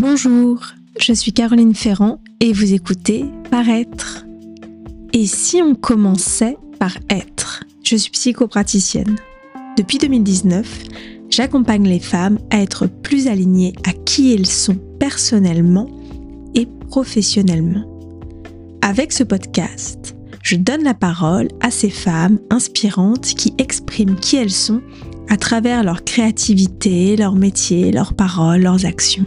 Bonjour, je suis Caroline Ferrand et vous écoutez Paraître. Et si on commençait par être? Je suis psychopraticienne. Depuis 2019, j'accompagne les femmes à être plus alignées à qui elles sont personnellement et professionnellement. Avec ce podcast, je donne la parole à ces femmes inspirantes qui expriment qui elles sont à travers leur créativité, leur métier, leurs paroles, leurs actions.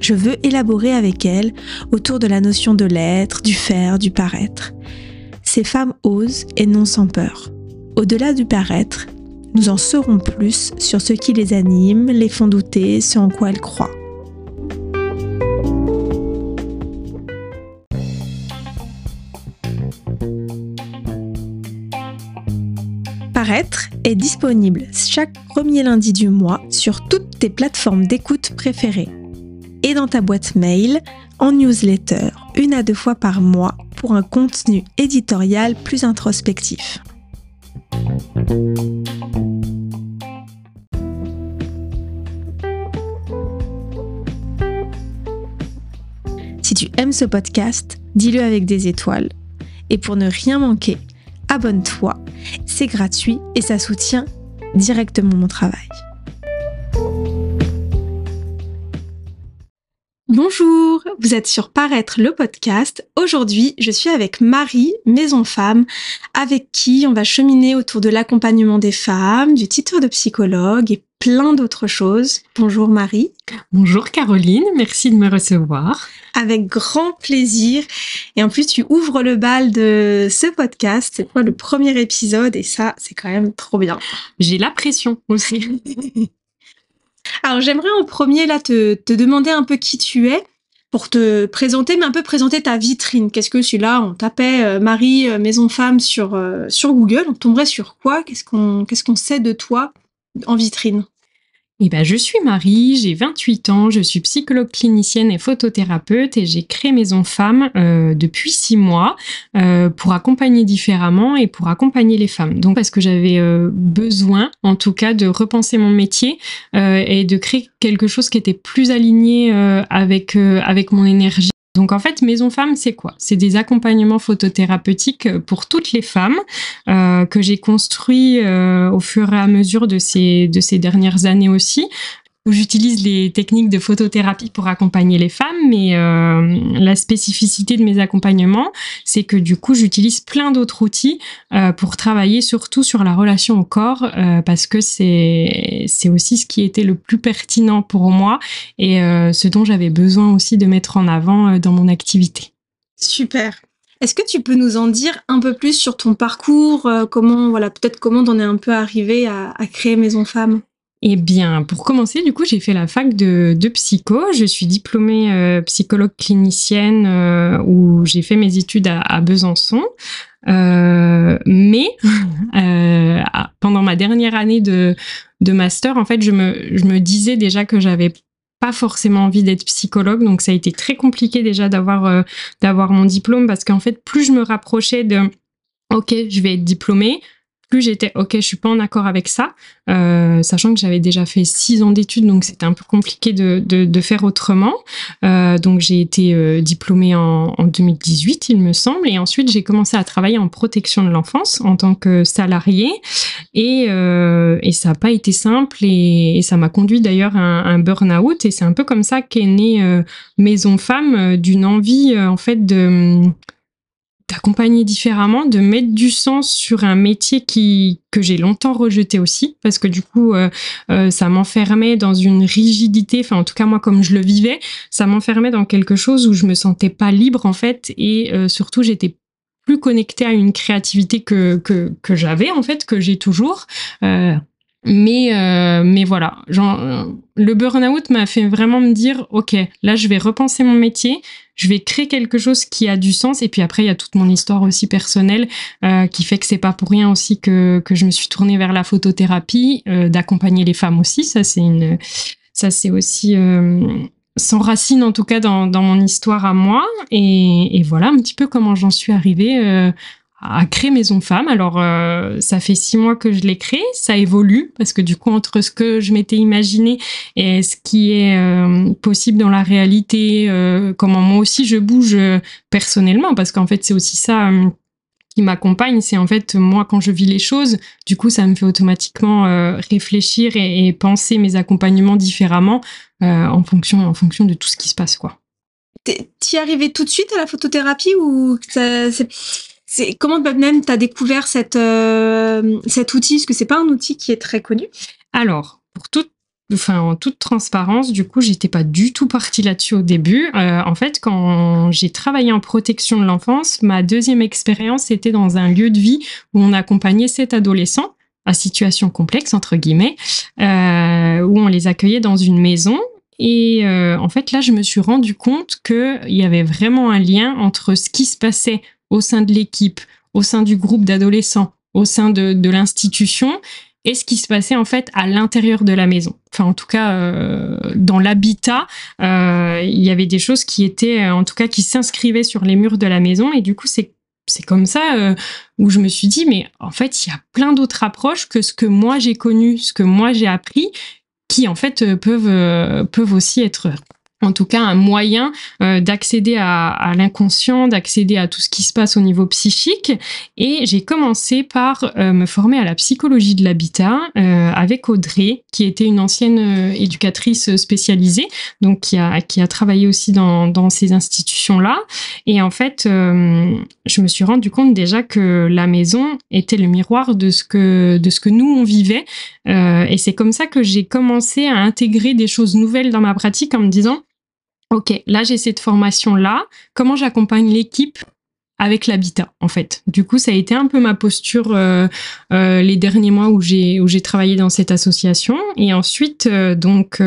Je veux élaborer avec elles autour de la notion de l'être, du faire, du paraître. Ces femmes osent et non sans peur. Au-delà du paraître, nous en saurons plus sur ce qui les anime, les font douter, ce en quoi elles croient. Paraître est disponible chaque premier lundi du mois sur toutes tes plateformes d'écoute préférées et dans ta boîte mail en newsletter une à deux fois par mois pour un contenu éditorial plus introspectif. Si tu aimes ce podcast, dis-le avec des étoiles. Et pour ne rien manquer, abonne-toi. C'est gratuit et ça soutient directement mon travail. Bonjour, vous êtes sur Paraître le podcast. Aujourd'hui, je suis avec Marie, Maison Femme, avec qui on va cheminer autour de l'accompagnement des femmes, du titre de psychologue et plein d'autres choses. Bonjour Marie. Bonjour Caroline, merci de me recevoir. Avec grand plaisir. Et en plus, tu ouvres le bal de ce podcast. C'est quoi le premier épisode? Et ça, c'est quand même trop bien. J'ai la pression aussi. Alors j'aimerais en premier là te, demander un peu qui tu es pour te présenter, mais un peu présenter ta vitrine. Qu'est-ce que celui-là, on tapait euh, Marie euh, Maison Femme sur, euh, sur Google, on tomberait sur quoi? Qu'est-ce qu'on sait de toi en vitrine? Eh ben, je suis Marie, j'ai 28 ans, je suis psychologue clinicienne et photothérapeute et j'ai créé Maison Femmes euh, depuis 6 mois euh, pour accompagner différemment et pour accompagner les femmes. Donc parce que j'avais euh, besoin en tout cas de repenser mon métier et de créer quelque chose qui était plus aligné avec, avec mon énergie donc en fait, Maison Femme, c'est quoi? C'est des accompagnements photothérapeutiques pour toutes les femmes euh, que j'ai construits euh, au fur et à mesure de ces dernières années aussi où j'utilise les techniques de photothérapie pour accompagner les femmes, mais euh, la spécificité de mes accompagnements, c'est que du coup, j'utilise plein d'autres outils euh, pour travailler surtout sur la relation au corps, euh, parce que c'est aussi ce qui était le plus pertinent pour moi et ce dont j'avais besoin aussi de mettre en avant dans mon activité. Super. Est-ce que tu peux nous en dire un peu plus sur ton parcours, comment voilà peut-être comment t'en es un peu arrivé à, à créer Maison Femme eh bien, pour commencer, du coup, j'ai fait la fac de, psycho. Je suis diplômée euh, psychologue clinicienne euh, où j'ai fait mes études à, Besançon. Euh, mais pendant ma dernière année de, master, en fait, je me, je me disais déjà que j'avais pas forcément envie d'être psychologue, donc ça a été très compliqué déjà d'avoir d'avoir mon diplôme parce qu'en fait, plus je me rapprochais de OK, je vais être diplômée, plus j'étais ok, je suis pas en accord avec ça, euh, sachant que j'avais déjà fait six ans d'études, donc c'était un peu compliqué de, de, faire autrement. Euh, donc j'ai été euh, diplômée en, en, 2018, il me semble, et ensuite j'ai commencé à travailler en protection de l'enfance en tant que salariée, et, et ça n'a pas été simple, et, ça m'a conduit d'ailleurs à un, un burn-out, et c'est un peu comme ça qu'est née Maison Femme, d'une envie en fait de d'accompagner différemment, de mettre du sens sur un métier qui que j'ai longtemps rejeté aussi, parce que du coup, euh, euh, ça m'enfermait dans une rigidité, enfin en tout cas moi comme je le vivais, ça m'enfermait dans quelque chose où je me sentais pas libre en fait, et euh, surtout j'étais plus connectée à une créativité que, que, que j'avais en fait, que j'ai toujours. Mais, euh, mais voilà, euh, le burn-out m'a fait vraiment me dire, OK, là, je vais repenser mon métier, je vais créer quelque chose qui a du sens. Et puis après, il y a toute mon histoire aussi personnelle euh, qui fait que c'est pas pour rien aussi que, que je me suis tournée vers la photothérapie, d'accompagner les femmes aussi. Ça, c'est une, ça, c'est aussi sans racine en tout cas dans, mon histoire à moi. Et, voilà un petit peu comment j'en suis arrivée à créer Maison Femme. Alors, euh, ça fait six mois que je l'ai créé, ça évolue parce que du coup, entre ce que je m'étais imaginé et ce qui est euh, possible dans la réalité, euh, comment moi aussi je bouge personnellement, parce qu'en fait, c'est aussi ça qui m'accompagne, c'est en fait moi quand je vis les choses, du coup, ça me fait automatiquement réfléchir et, et, penser mes accompagnements différemment en fonction en fonction de tout ce qui se passe, quoi. T'y arrivé tout de suite à la photothérapie ou c'est comment même tu as découvert euh, cet outil? Parce que c'est pas un outil qui est très connu. Alors, pour toute en toute transparence, du coup, j'étais pas du tout partie là-dessus au début. Euh, en fait, quand j'ai travaillé en protection de l'enfance, ma deuxième expérience était dans un lieu de vie où on accompagnait sept adolescents à situation complexe entre guillemets, euh, où on les accueillait dans une maison. Et en fait, là, je me suis rendu compte qu'il y avait vraiment un lien entre ce qui se passait au sein de l'équipe, au sein du groupe d'adolescents, au sein de, l'institution, et ce qui se passait en fait à l'intérieur de la maison. Enfin, en tout cas, euh, dans l'habitat, euh, il y avait des choses qui étaient, en tout cas, qui s'inscrivaient sur les murs de la maison, et du coup, c'est c'est comme ça euh, où je me suis dit, mais en fait, il y a plein d'autres approches que ce que moi j'ai connu, ce que moi j'ai appris, qui en fait peuvent peuvent aussi être en tout cas un moyen euh, d'accéder à, l'inconscient, d'accéder à tout ce qui se passe au niveau psychique. Et j'ai commencé par euh, me former à la psychologie de l'habitat euh, avec Audrey, qui était une ancienne éducatrice spécialisée, donc qui a, qui a travaillé aussi dans, dans ces institutions-là. Et en fait, je me suis rendu compte déjà que la maison était le miroir de ce que, de ce que nous, on vivait. et c'est comme ça que j'ai commencé à intégrer des choses nouvelles dans ma pratique en me disant, OK, là j'ai cette formation-là. Comment j'accompagne l'équipe avec l'habitat en fait? Du coup, ça a été un peu ma posture euh, euh, les derniers mois où j'ai où j'ai travaillé dans cette association et ensuite euh, donc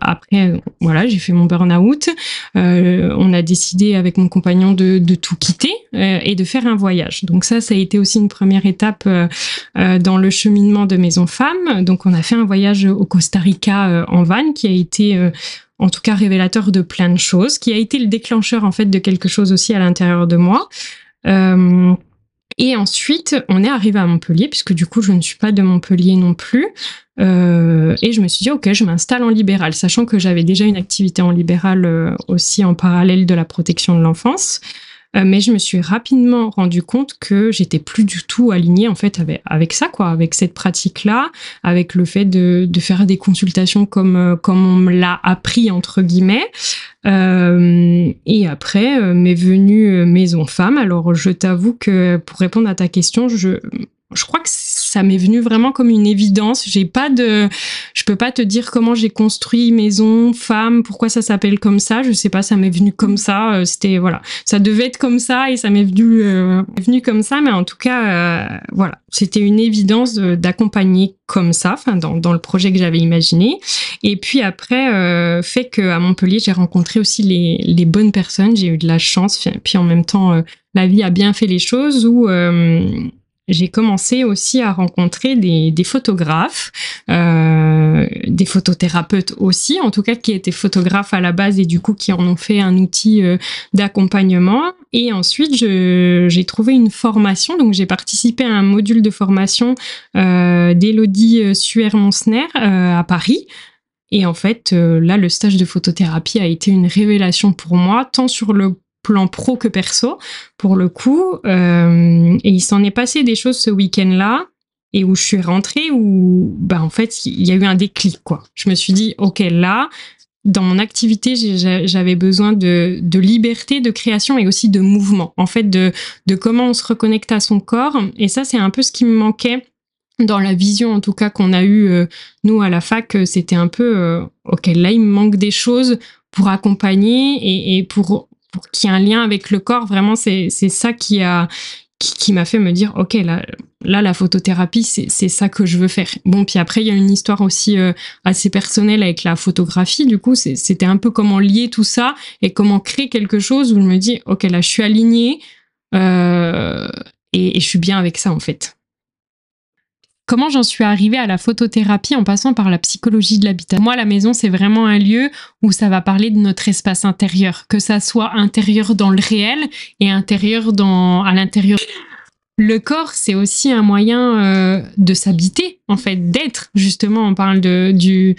après voilà j'ai fait mon burn-out. on a décidé avec mon compagnon de, de tout quitter et de faire un voyage. Donc ça, ça a été aussi une première étape dans le cheminement de Maison Femme. Donc on a fait un voyage au Costa Rica en van qui a été en tout cas révélateur de plein de choses, qui a été le déclencheur en fait de quelque chose aussi à l'intérieur de moi. Euh, et ensuite, on est arrivé à Montpellier, puisque du coup, je ne suis pas de Montpellier non plus. Euh, et je me suis dit, OK, je m'installe en libéral, sachant que j'avais déjà une activité en libéral euh, aussi en parallèle de la protection de l'enfance. Euh, mais je me suis rapidement rendu compte que j'étais plus du tout alignée en fait avec, ça quoi, avec cette pratique là, avec le fait de, de faire des consultations comme euh, comme on me l'a appris entre guillemets. Euh, et après euh, m'est venue Maison Femme. Alors je t'avoue que pour répondre à ta question, je je crois que ça m'est venu vraiment comme une évidence. J'ai pas de, je peux pas te dire comment j'ai construit maison, femme, pourquoi ça s'appelle comme ça. Je sais pas, ça m'est venu comme ça. Euh, c'était voilà, ça devait être comme ça et ça m'est venu, euh, venu comme ça. Mais en tout cas, euh, voilà, c'était une évidence d'accompagner comme ça, enfin dans, dans le projet que j'avais imaginé. Et puis après, euh, fait que à Montpellier, j'ai rencontré aussi les, les bonnes personnes. J'ai eu de la chance. Puis en même temps, la vie a bien fait les choses où j'ai commencé aussi à rencontrer des, photographes, euh, des photothérapeutes aussi, en tout cas qui étaient photographes à la base et du coup qui en ont fait un outil euh, d'accompagnement. Et ensuite, j'ai trouvé une formation, donc j'ai participé à un module de formation euh, d'Elodie euh, Suer-Monsner à Paris. Et en fait, là, le stage de photothérapie a été une révélation pour moi, tant sur le plan pro que perso, pour le coup. Euh, et il s'en est passé des choses ce week-end-là, et où je suis rentrée, où, bah, en fait, il y a eu un déclic, quoi. Je me suis dit, OK, là, dans mon activité, j'avais besoin de, de, liberté, de création et aussi de mouvement. En fait, de, de comment on se reconnecte à son corps. Et ça, c'est un peu ce qui me manquait dans la vision, en tout cas, qu'on a eu euh, nous, à la fac. C'était un peu, euh, OK, là, il me manque des choses pour accompagner et pour pour qu'il y ait un lien avec le corps. Vraiment, c'est ça qui a qui, m'a fait me dire ok là là la photothérapie c'est ça que je veux faire bon puis après il y a une histoire aussi euh, assez personnelle avec la photographie du coup c'était un peu comment lier tout ça et comment créer quelque chose où je me dis ok là je suis alignée euh, et, et je suis bien avec ça en fait comment j'en suis arrivée à la photothérapie en passant par la psychologie de l'habitat? Moi, la maison, c'est vraiment un lieu où ça va parler de notre espace intérieur, que ça soit intérieur dans le réel et intérieur dans à l'intérieur le corps, c'est aussi un moyen euh, de s'habiter, en fait, d'être. Justement, on parle de, du,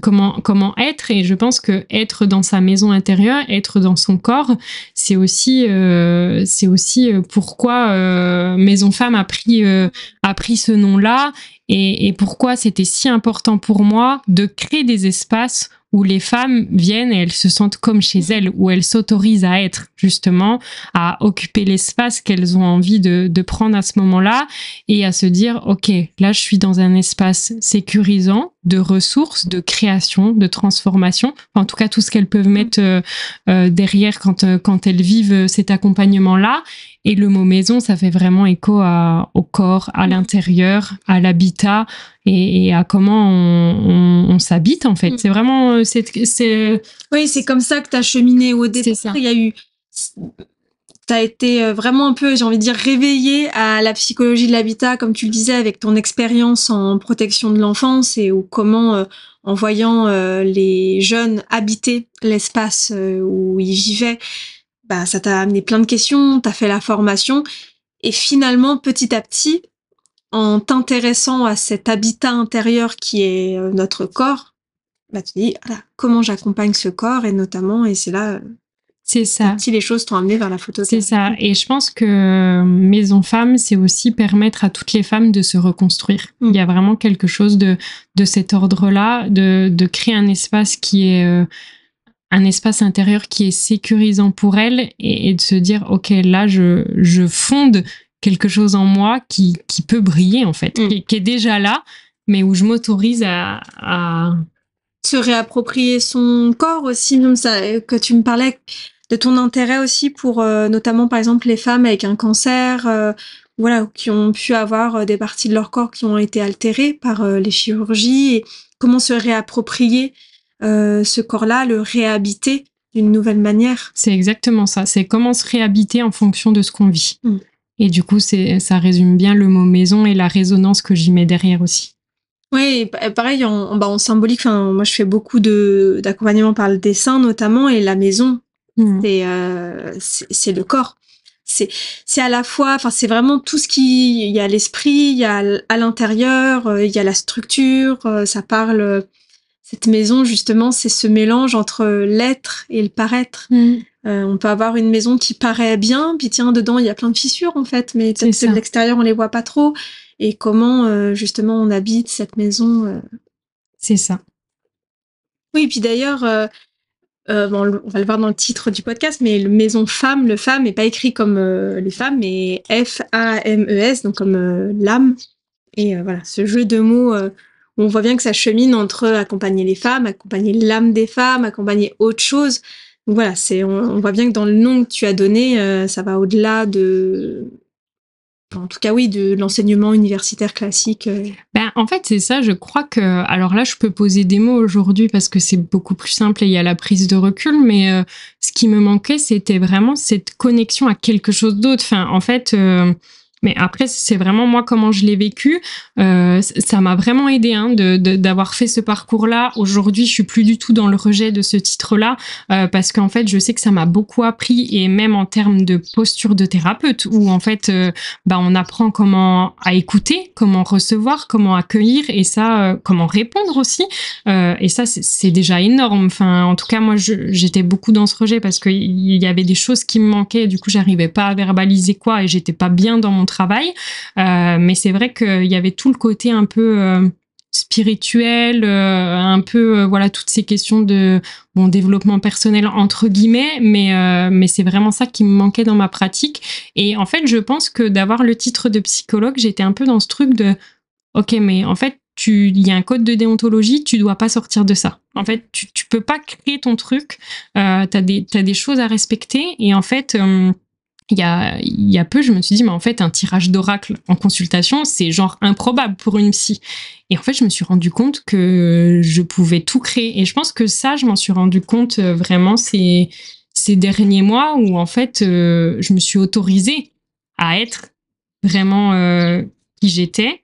comment comment être et je pense que être dans sa maison intérieure être dans son corps c'est aussi euh, aussi euh, pourquoi maison femme a pris a pris ce nom là et, et pourquoi c'était si important pour moi de créer des espaces où les femmes viennent et elles se sentent comme chez elles, où elles s'autorisent à être justement, à occuper l'espace qu'elles ont envie de, de prendre à ce moment-là et à se dire, OK, là je suis dans un espace sécurisant de ressources, de création, de transformation, en tout cas tout ce qu'elles peuvent mettre euh, euh, derrière quand, euh, quand elles vivent cet accompagnement-là. Et le mot maison, ça fait vraiment écho à, au corps, à l'intérieur, à l'habitat et, à comment on, on, s'habite en fait. Mm. C'est vraiment, euh, c'est, oui, c'est comme ça que tu as cheminé au départ. Il y a eu, tu as été euh, vraiment un peu, j'ai envie de dire, réveillé à la psychologie de l'habitat, comme tu le disais, avec ton expérience en protection de l'enfance et ou comment, euh, en voyant les jeunes habiter l'espace où ils vivaient, bah, ça t'a amené plein de questions, t'as fait la formation, et finalement, petit à petit, en t'intéressant à cet habitat intérieur qui est euh, notre corps, bah, tu dis, comment j'accompagne ce corps, et notamment, et c'est là, c'est ça. Si les choses t'ont amené vers la photo. C'est ça. Et je pense que euh, Maison Femme, c'est aussi permettre à toutes les femmes de se reconstruire. Mm. Il y a vraiment quelque chose de, de cet ordre-là, de, de créer un espace qui est euh, un espace intérieur qui est sécurisant pour elle et, de se dire ok là je, je fonde quelque chose en moi qui, qui peut briller en fait mm. qui, est déjà là mais où je m'autorise à, à, se réapproprier son corps aussi comme ça que tu me parlais de ton intérêt aussi pour euh, notamment par exemple les femmes avec un cancer euh, voilà qui ont pu avoir euh, des parties de leur corps qui ont été altérées par les chirurgies et comment se réapproprier ce corps-là, le réhabiter d'une nouvelle manière. C'est exactement ça. C'est comment se réhabiter en fonction de ce qu'on vit. Mm. Et du coup, c'est ça résume bien le mot maison et la résonance que j'y mets derrière aussi. Oui, pareil, en, bah, en symbolique, moi je fais beaucoup d'accompagnement par le dessin notamment, et la maison, mm. euh, c'est le corps. C'est à la fois, enfin c'est vraiment tout ce qui, il y a l'esprit, il y a à l'intérieur, euh, il y a la structure, ça parle cette maison, justement, c'est ce mélange entre l'être et le paraître. Mm. Euh, on peut avoir une maison qui paraît bien, puis tiens, dedans, il y a plein de fissures, en fait, mais peut-être que de l'extérieur, on les voit pas trop. Et comment, euh, justement, on habite cette maison. Euh. C'est ça. Oui, puis d'ailleurs, bon, on va le voir dans le titre du podcast, mais le maison femme, le femme n'est pas écrit comme les femmes, mais F-A-M-E-S, donc comme l'âme. Et voilà, ce jeu de mots on voit bien que ça chemine entre accompagner les femmes, accompagner l'âme des femmes, accompagner autre chose. Voilà, c'est on, voit bien que dans le nom que tu as donné, euh, ça va au-delà de en tout cas oui, de l'enseignement universitaire classique. Euh. Ben, en fait, c'est ça, je crois que... Alors là, je peux poser des mots aujourd'hui parce que c'est beaucoup plus simple et il y a la prise de recul, mais euh, ce qui me manquait, c'était vraiment cette connexion à quelque chose d'autre. Enfin, en fait... Mais après, c'est vraiment moi comment je l'ai vécu. Euh, ça m'a vraiment aidé hein, d'avoir fait ce parcours-là. Aujourd'hui, je suis plus du tout dans le rejet de ce titre-là euh, parce qu'en fait, je sais que ça m'a beaucoup appris et même en termes de posture de thérapeute où en fait, euh, bah, on apprend comment à écouter, comment recevoir, comment accueillir et ça, euh, comment répondre aussi. Euh, et ça, c'est déjà énorme. Enfin, en tout cas, moi, j'étais beaucoup dans ce rejet parce qu'il y avait des choses qui me manquaient. Du coup, j'arrivais pas à verbaliser quoi et j'étais pas bien dans mon Euh, mais c'est vrai qu'il y avait tout le côté un peu euh, spirituel, euh, un peu voilà toutes ces questions de bon développement personnel entre guillemets, mais mais c'est vraiment ça qui me manquait dans ma pratique. Et en fait, je pense que d'avoir le titre de psychologue, j'étais un peu dans ce truc de ok, mais en fait tu, il y a un code de déontologie, tu dois pas sortir de ça. En fait, tu, tu peux pas créer ton truc. Euh, t'as des, des choses à respecter et en fait, il y a, peu, je me suis dit, mais en fait, un tirage d'oracle en consultation, c'est genre improbable pour une psy. Et en fait, je me suis rendu compte que je pouvais tout créer. Et je pense que ça, je m'en suis rendu compte euh, vraiment ces, derniers mois où, en fait, euh, je me suis autorisée à être vraiment euh, qui j'étais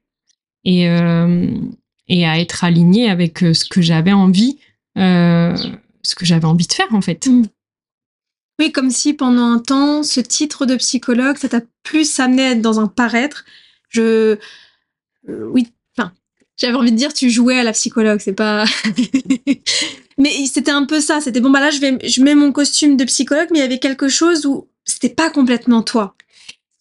et, à être alignée avec ce que j'avais envie, ce que j'avais envie de faire, en fait. Mmh. Oui, comme si pendant un temps, ce titre de psychologue, ça t'a plus amené à être dans un paraître. Je, euh, oui, enfin, j'avais envie de dire, tu jouais à la psychologue, c'est pas. mais c'était un peu ça. C'était bon, bah là, je vais, je mets mon costume de psychologue, mais il y avait quelque chose où c'était pas complètement toi.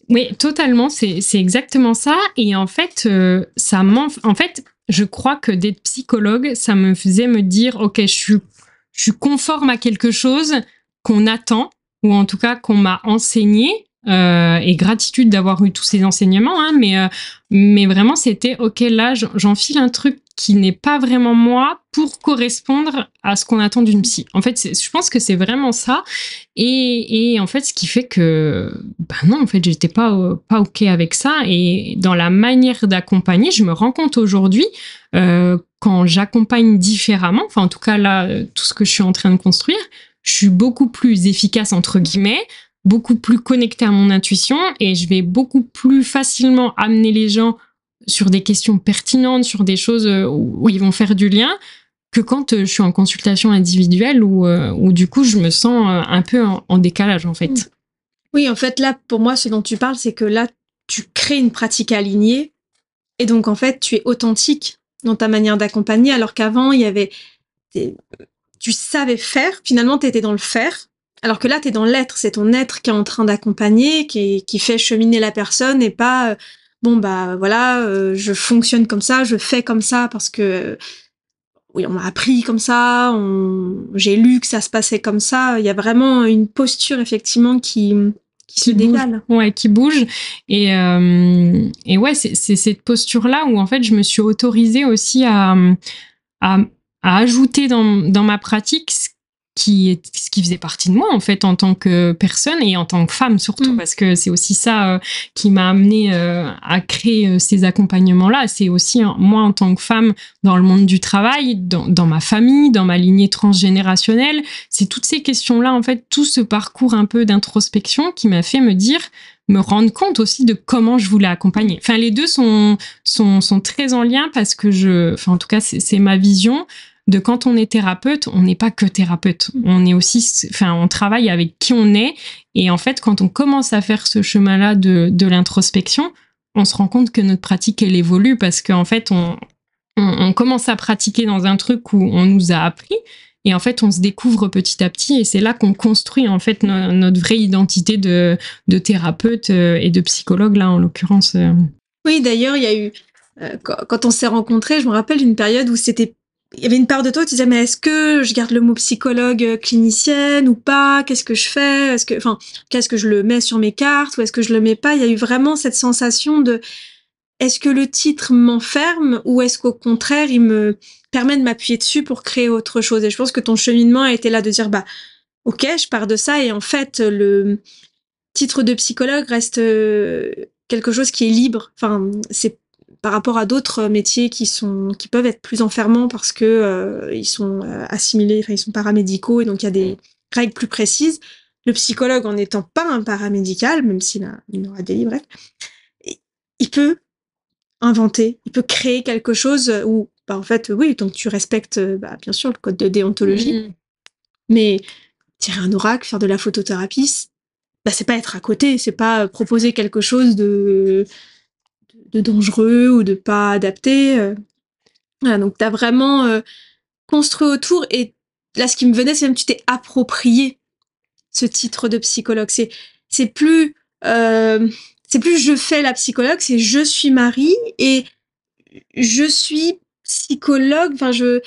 Oui, totalement, c'est exactement ça. Et en fait, euh, ça En fait, je crois que d'être psychologue, ça me faisait me dire, ok, je suis, je suis conforme à quelque chose qu'on attend, ou en tout cas qu'on m'a enseigné, euh, et gratitude d'avoir eu tous ces enseignements, hein, mais, euh, mais vraiment c'était ok là j'enfile un truc qui n'est pas vraiment moi pour correspondre à ce qu'on attend d'une psy. En fait, je pense que c'est vraiment ça. Et, et, en fait, ce qui fait que, ben non, en fait, j'étais pas, pas OK avec ça. Et dans la manière d'accompagner, je me rends compte aujourd'hui, euh, quand j'accompagne différemment, enfin, en tout cas, là, tout ce que je suis en train de construire, je suis beaucoup plus efficace, entre guillemets, beaucoup plus connectée à mon intuition et je vais beaucoup plus facilement amener les gens sur des questions pertinentes, sur des choses euh, où ils vont faire du lien, que quand euh, je suis en consultation individuelle où, euh, où du coup je me sens un peu en, décalage en fait. Mm. Oui, en fait là pour moi ce dont tu parles c'est que là tu crées une pratique alignée et donc en fait tu es authentique dans ta manière d'accompagner alors qu'avant il y avait tu savais faire, finalement tu étais dans le faire alors que là, tu es dans l'être, c'est ton être qui est en train d'accompagner, qui, qui fait cheminer la personne et pas, euh, bon, bah voilà, euh, je fonctionne comme ça, je fais comme ça parce que, oui, on m'a appris comme ça, j'ai lu que ça se passait comme ça. Il y a vraiment une posture, effectivement, qui, qui, se décale. Ouais, qui bouge. Et, euh, et ouais, c'est cette posture-là où, en fait, je me suis autorisée aussi à, à, à ajouter dans, dans ma pratique qui est ce qui faisait partie de moi en fait en tant que personne et en tant que femme surtout mm. parce que c'est aussi ça euh, qui m'a amené euh, à créer euh, ces accompagnements là c'est aussi moi en tant que femme dans le monde du travail dans, dans ma famille dans ma lignée transgénérationnelle c'est toutes ces questions là en fait tout ce parcours un peu d'introspection qui m'a fait me dire me rendre compte aussi de comment je voulais accompagner. Enfin, les deux sont, sont, sont très en lien parce que je, enfin, en tout cas, c'est ma vision de quand on est thérapeute, on n'est pas que thérapeute. On est aussi, enfin, on travaille avec qui on est. Et en fait, quand on commence à faire ce chemin-là de, de l'introspection, on se rend compte que notre pratique, elle évolue parce qu'en fait, on, on, commence à pratiquer dans un truc où on nous a appris. Et en fait, on se découvre petit à petit, et c'est là qu'on construit en fait notre vraie identité de, de, thérapeute euh, et de psychologue là en l'occurrence. Euh. Oui, d'ailleurs, il y a eu euh, quand on s'est rencontrés, je me rappelle d'une période où c'était il y avait une part de toi qui disais mais est-ce que je garde le mot psychologue euh, clinicienne ou pas? Qu'est-ce que je fais? Est-ce que enfin qu'est-ce que je le mets sur mes cartes ou est-ce que je le mets pas? Il y a eu vraiment cette sensation de est-ce que le titre m'enferme ou est-ce qu'au contraire il me permet de m'appuyer dessus pour créer autre chose? Et je pense que ton cheminement a été là de dire bah ok je pars de ça et en fait le titre de psychologue reste euh, quelque chose qui est libre. Enfin c'est par rapport à d'autres métiers qui sont qui peuvent être plus enfermants parce que euh, ils sont euh, assimilés, enfin ils sont paramédicaux et donc il y a des règles plus précises. Le psychologue, en n'étant pas un paramédical, même s'il a, il aura des livres, il peut inventer, il peut créer quelque chose où, bah, en fait, oui, donc tu respectes, bah, bien sûr, le code de déontologie, mmh. mais tirer un oracle, faire de la photothérapie, bah, c'est pas être à côté, c'est pas proposer quelque chose de de dangereux ou de pas adapté. Euh. Voilà, donc tu as vraiment euh, construit autour et là ce qui me venait c'est même tu t'es approprié ce titre de psychologue. C'est c'est plus euh, c'est plus je fais la psychologue, c'est je suis Marie et je suis psychologue. Enfin je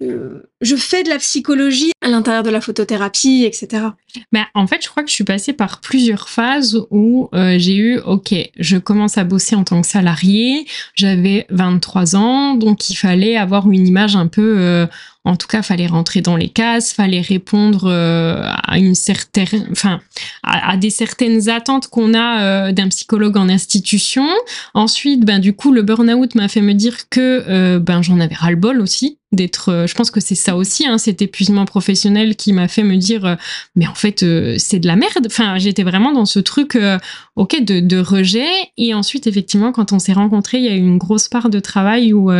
je fais de la psychologie à l'intérieur de la photothérapie, etc. Mais en fait, je crois que je suis passée par plusieurs phases où euh, j'ai eu, ok, je commence à bosser en tant que salarié, j'avais 23 ans, donc il fallait avoir une image un peu, euh, en tout cas, fallait rentrer dans les cases, fallait répondre euh, à une certaine, enfin, à, des certaines attentes qu'on a d'un psychologue en institution. Ensuite, ben du coup, le burn-out m'a fait me dire que ben j'en avais ras le bol aussi d'être euh, je pense que c'est ça aussi hein, cet épuisement professionnel qui m'a fait me dire euh, mais en fait euh, c'est de la merde enfin j'étais vraiment dans ce truc ok de, de, rejet et ensuite effectivement quand on s'est rencontrés il y a eu une grosse part de travail où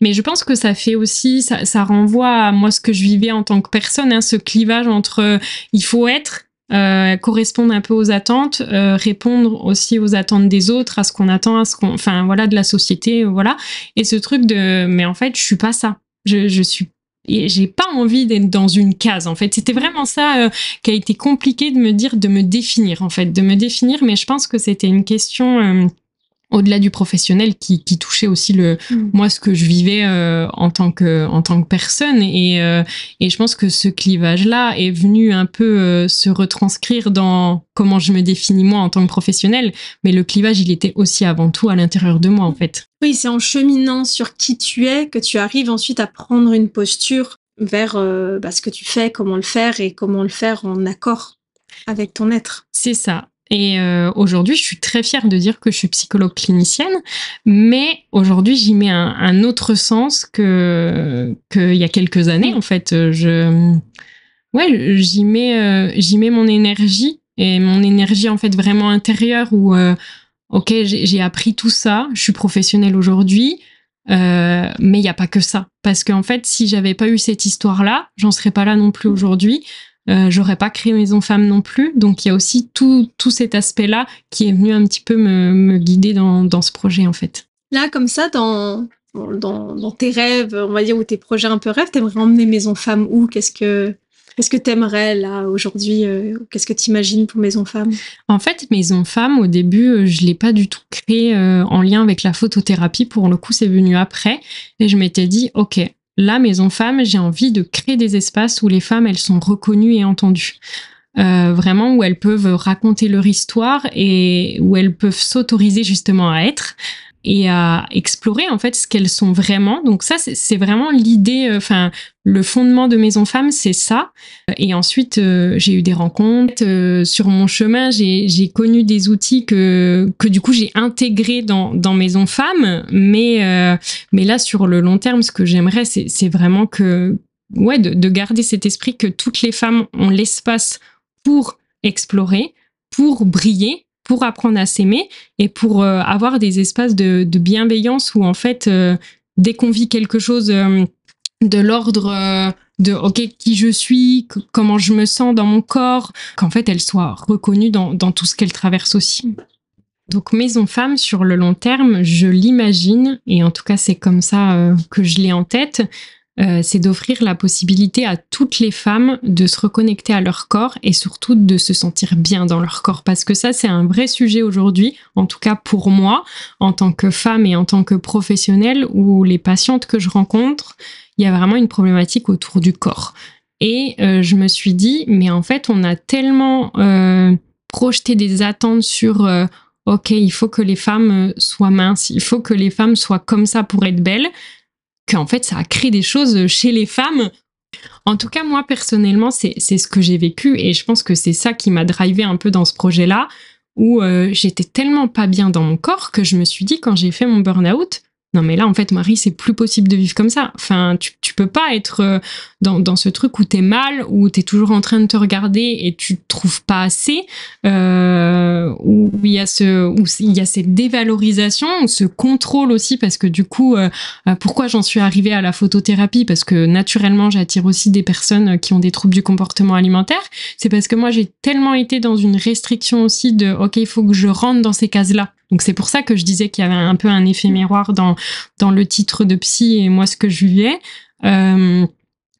mais je pense que ça fait aussi ça, ça renvoie à moi ce que je vivais en tant que personne hein, ce clivage entre il faut être euh, correspondre un peu aux attentes, euh, répondre aussi aux attentes des autres, à ce qu'on attend, à ce qu'on, enfin voilà, de la société, voilà. Et ce truc de, mais en fait, je suis pas ça. Je, je suis et j'ai pas envie d'être dans une case en fait c'était vraiment ça euh, qui a été compliqué de me dire de me définir en fait de me définir mais je pense que c'était une question euh, au-delà du professionnel qui, qui, touchait aussi le mm. moi ce que je vivais euh, en tant que en tant que personne. Et euh, et je pense que ce clivage là est venu un peu euh, se retranscrire dans comment je me définis moi en tant que professionnel mais le clivage il était aussi avant tout à l'intérieur de moi en fait. Oui c'est en cheminant sur qui tu es que tu arrives ensuite à prendre une posture vers bah, ce que tu fais comment le faire et comment le faire en accord avec ton être. C'est ça et euh, aujourd'hui, je suis très fière de dire que je suis psychologue clinicienne, mais aujourd'hui, j'y mets un, un, autre sens que qu'il y a quelques années. En fait, je ouais, j'y mets euh, j'y mets mon énergie et mon énergie en fait vraiment intérieure où euh, ok, j'ai appris tout ça, je suis professionnelle aujourd'hui. Euh, mais il n'y a pas que ça. Parce qu'en fait, si j'avais pas eu cette histoire-là, j'en serais pas là non plus aujourd'hui. Euh, j'aurais pas créé Maison Femme non plus. Donc il y a aussi tout, tout cet aspect-là qui est venu un petit peu me, me guider dans, dans, ce projet en fait. Là, comme ça, dans, dans, dans, tes rêves, on va dire, ou tes projets un peu rêves, t'aimerais emmener Maison Femme où? Qu'est-ce que Qu'est-ce que t'aimerais là aujourd'hui euh, Qu'est-ce que t'imagines pour Maison Femme? En fait, Maison Femme, au début, euh, je l'ai pas du tout créé en lien avec la photothérapie. Pour le coup, c'est venu après. Et je m'étais dit, ok, la Maison Femme, j'ai envie de créer des espaces où les femmes, elles sont reconnues et entendues. Euh, vraiment où elles peuvent raconter leur histoire et où elles peuvent s'autoriser justement à être et à explorer en fait ce qu'elles sont vraiment. Donc ça, c'est vraiment l'idée, euh, enfin le fondement de Maison Femme, c'est ça. Et ensuite, euh, j'ai eu des rencontres euh, sur mon chemin. J'ai connu des outils que que du coup j'ai intégrés dans Maison Femme. Mais mais là, sur le long terme, ce que j'aimerais, c'est vraiment que ouais de garder cet esprit que toutes les femmes ont l'espace pour explorer, pour briller pour apprendre à s'aimer et pour euh, avoir des espaces de, bienveillance où en fait, euh, dès qu'on vit quelque chose euh, de l'ordre de ok qui je suis, comment je me sens dans mon corps, qu'en fait elle soit reconnue dans, dans tout ce qu'elle traverse aussi. Donc Maison Femme sur le long terme, je l'imagine et en tout cas c'est comme ça que je l'ai en tête. Euh, c'est d'offrir la possibilité à toutes les femmes de se reconnecter à leur corps et surtout de se sentir bien dans leur corps. Parce que ça, c'est un vrai sujet aujourd'hui, en tout cas pour moi, en tant que femme et en tant que professionnelle, où les patientes que je rencontre, il y a vraiment une problématique autour du corps. Et euh, je me suis dit, mais en fait, on a tellement euh, projeté des attentes sur... Ok, il faut que les femmes soient minces, il faut que les femmes soient comme ça pour être belles, qu'en fait, ça a créé des choses chez les femmes. En tout cas, moi, personnellement, c'est ce que j'ai vécu et je pense que c'est ça qui m'a drivé un peu dans ce projet-là où euh, j'étais tellement pas bien dans mon corps que je me suis dit, quand j'ai fait mon burn-out, non mais là en fait Marie c'est plus possible de vivre comme ça. Enfin tu, peux pas être euh, dans, ce truc où t'es mal, où t'es toujours en train de te regarder et tu te trouves pas assez, euh, où il y a ce il y a cette dévalorisation, ce contrôle aussi parce que du coup euh, pourquoi j'en suis arrivée à la photothérapie? Parce que naturellement j'attire aussi des personnes qui ont des troubles du comportement alimentaire. C'est parce que moi j'ai tellement été dans une restriction aussi de ok il faut que je rentre dans ces cases là donc c'est pour ça que je disais qu'il y avait un peu un effet miroir dans, dans le titre de psy et moi ce que je vivais. Euh,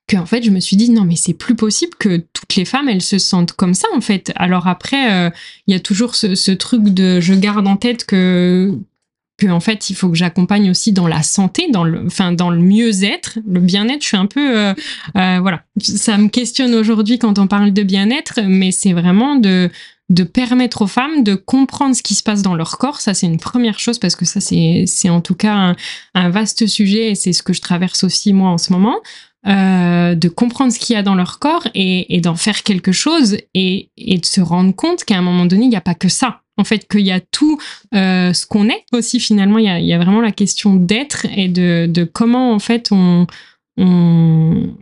que en fait je me suis dit non mais c'est plus possible que toutes les femmes elles se sentent comme ça en fait. Alors après euh, il y a toujours ce, ce, truc de je garde en tête que que en fait il faut que j'accompagne aussi dans la santé dans le enfin dans le mieux-être le bien-être. Je suis un peu euh, euh, voilà. Ça me questionne aujourd'hui quand on parle de bien-être mais c'est vraiment de de permettre aux femmes de comprendre ce qui se passe dans leur corps. Ça, c'est une première chose parce que ça, c'est en tout cas un, un, vaste sujet et c'est ce que je traverse aussi moi en ce moment. Euh, de comprendre ce qu'il y a dans leur corps et, et d'en faire quelque chose et, et, de se rendre compte qu'à un moment donné, il n'y a pas que ça. En fait, qu'il y a tout euh, ce qu'on est aussi finalement. Il y a, il y a vraiment la question d'être et de, de comment en fait on, on,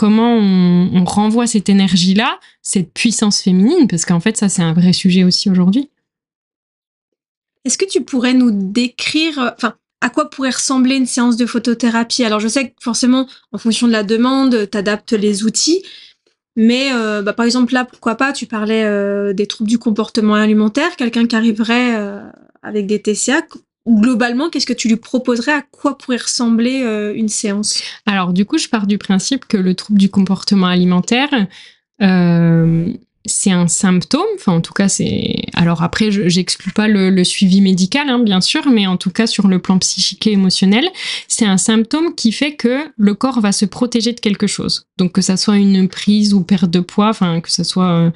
comment on, renvoie cette énergie-là, cette puissance féminine, parce qu'en fait, ça, c'est un vrai sujet aussi aujourd'hui. Est-ce que tu pourrais nous décrire, enfin, à quoi pourrait ressembler une séance de photothérapie? Alors, je sais que forcément, en fonction de la demande, tu adaptes les outils, Mais euh, bah, par exemple là, pourquoi pas, tu parlais euh, des troubles du comportement alimentaire, quelqu'un qui arriverait euh, avec des TCA. Globalement, qu'est-ce que tu lui proposerais? À quoi pourrait ressembler une séance? Alors du coup, je pars du principe que le trouble du comportement alimentaire, c'est un symptôme, enfin en tout cas c'est... Alors après, j'exclus pas le, suivi médical, hein, bien sûr, mais en tout cas sur le plan psychique et émotionnel, c'est un symptôme qui fait que le corps va se protéger de quelque chose. Donc que ça soit une prise ou perte de poids, enfin que ça soit euh,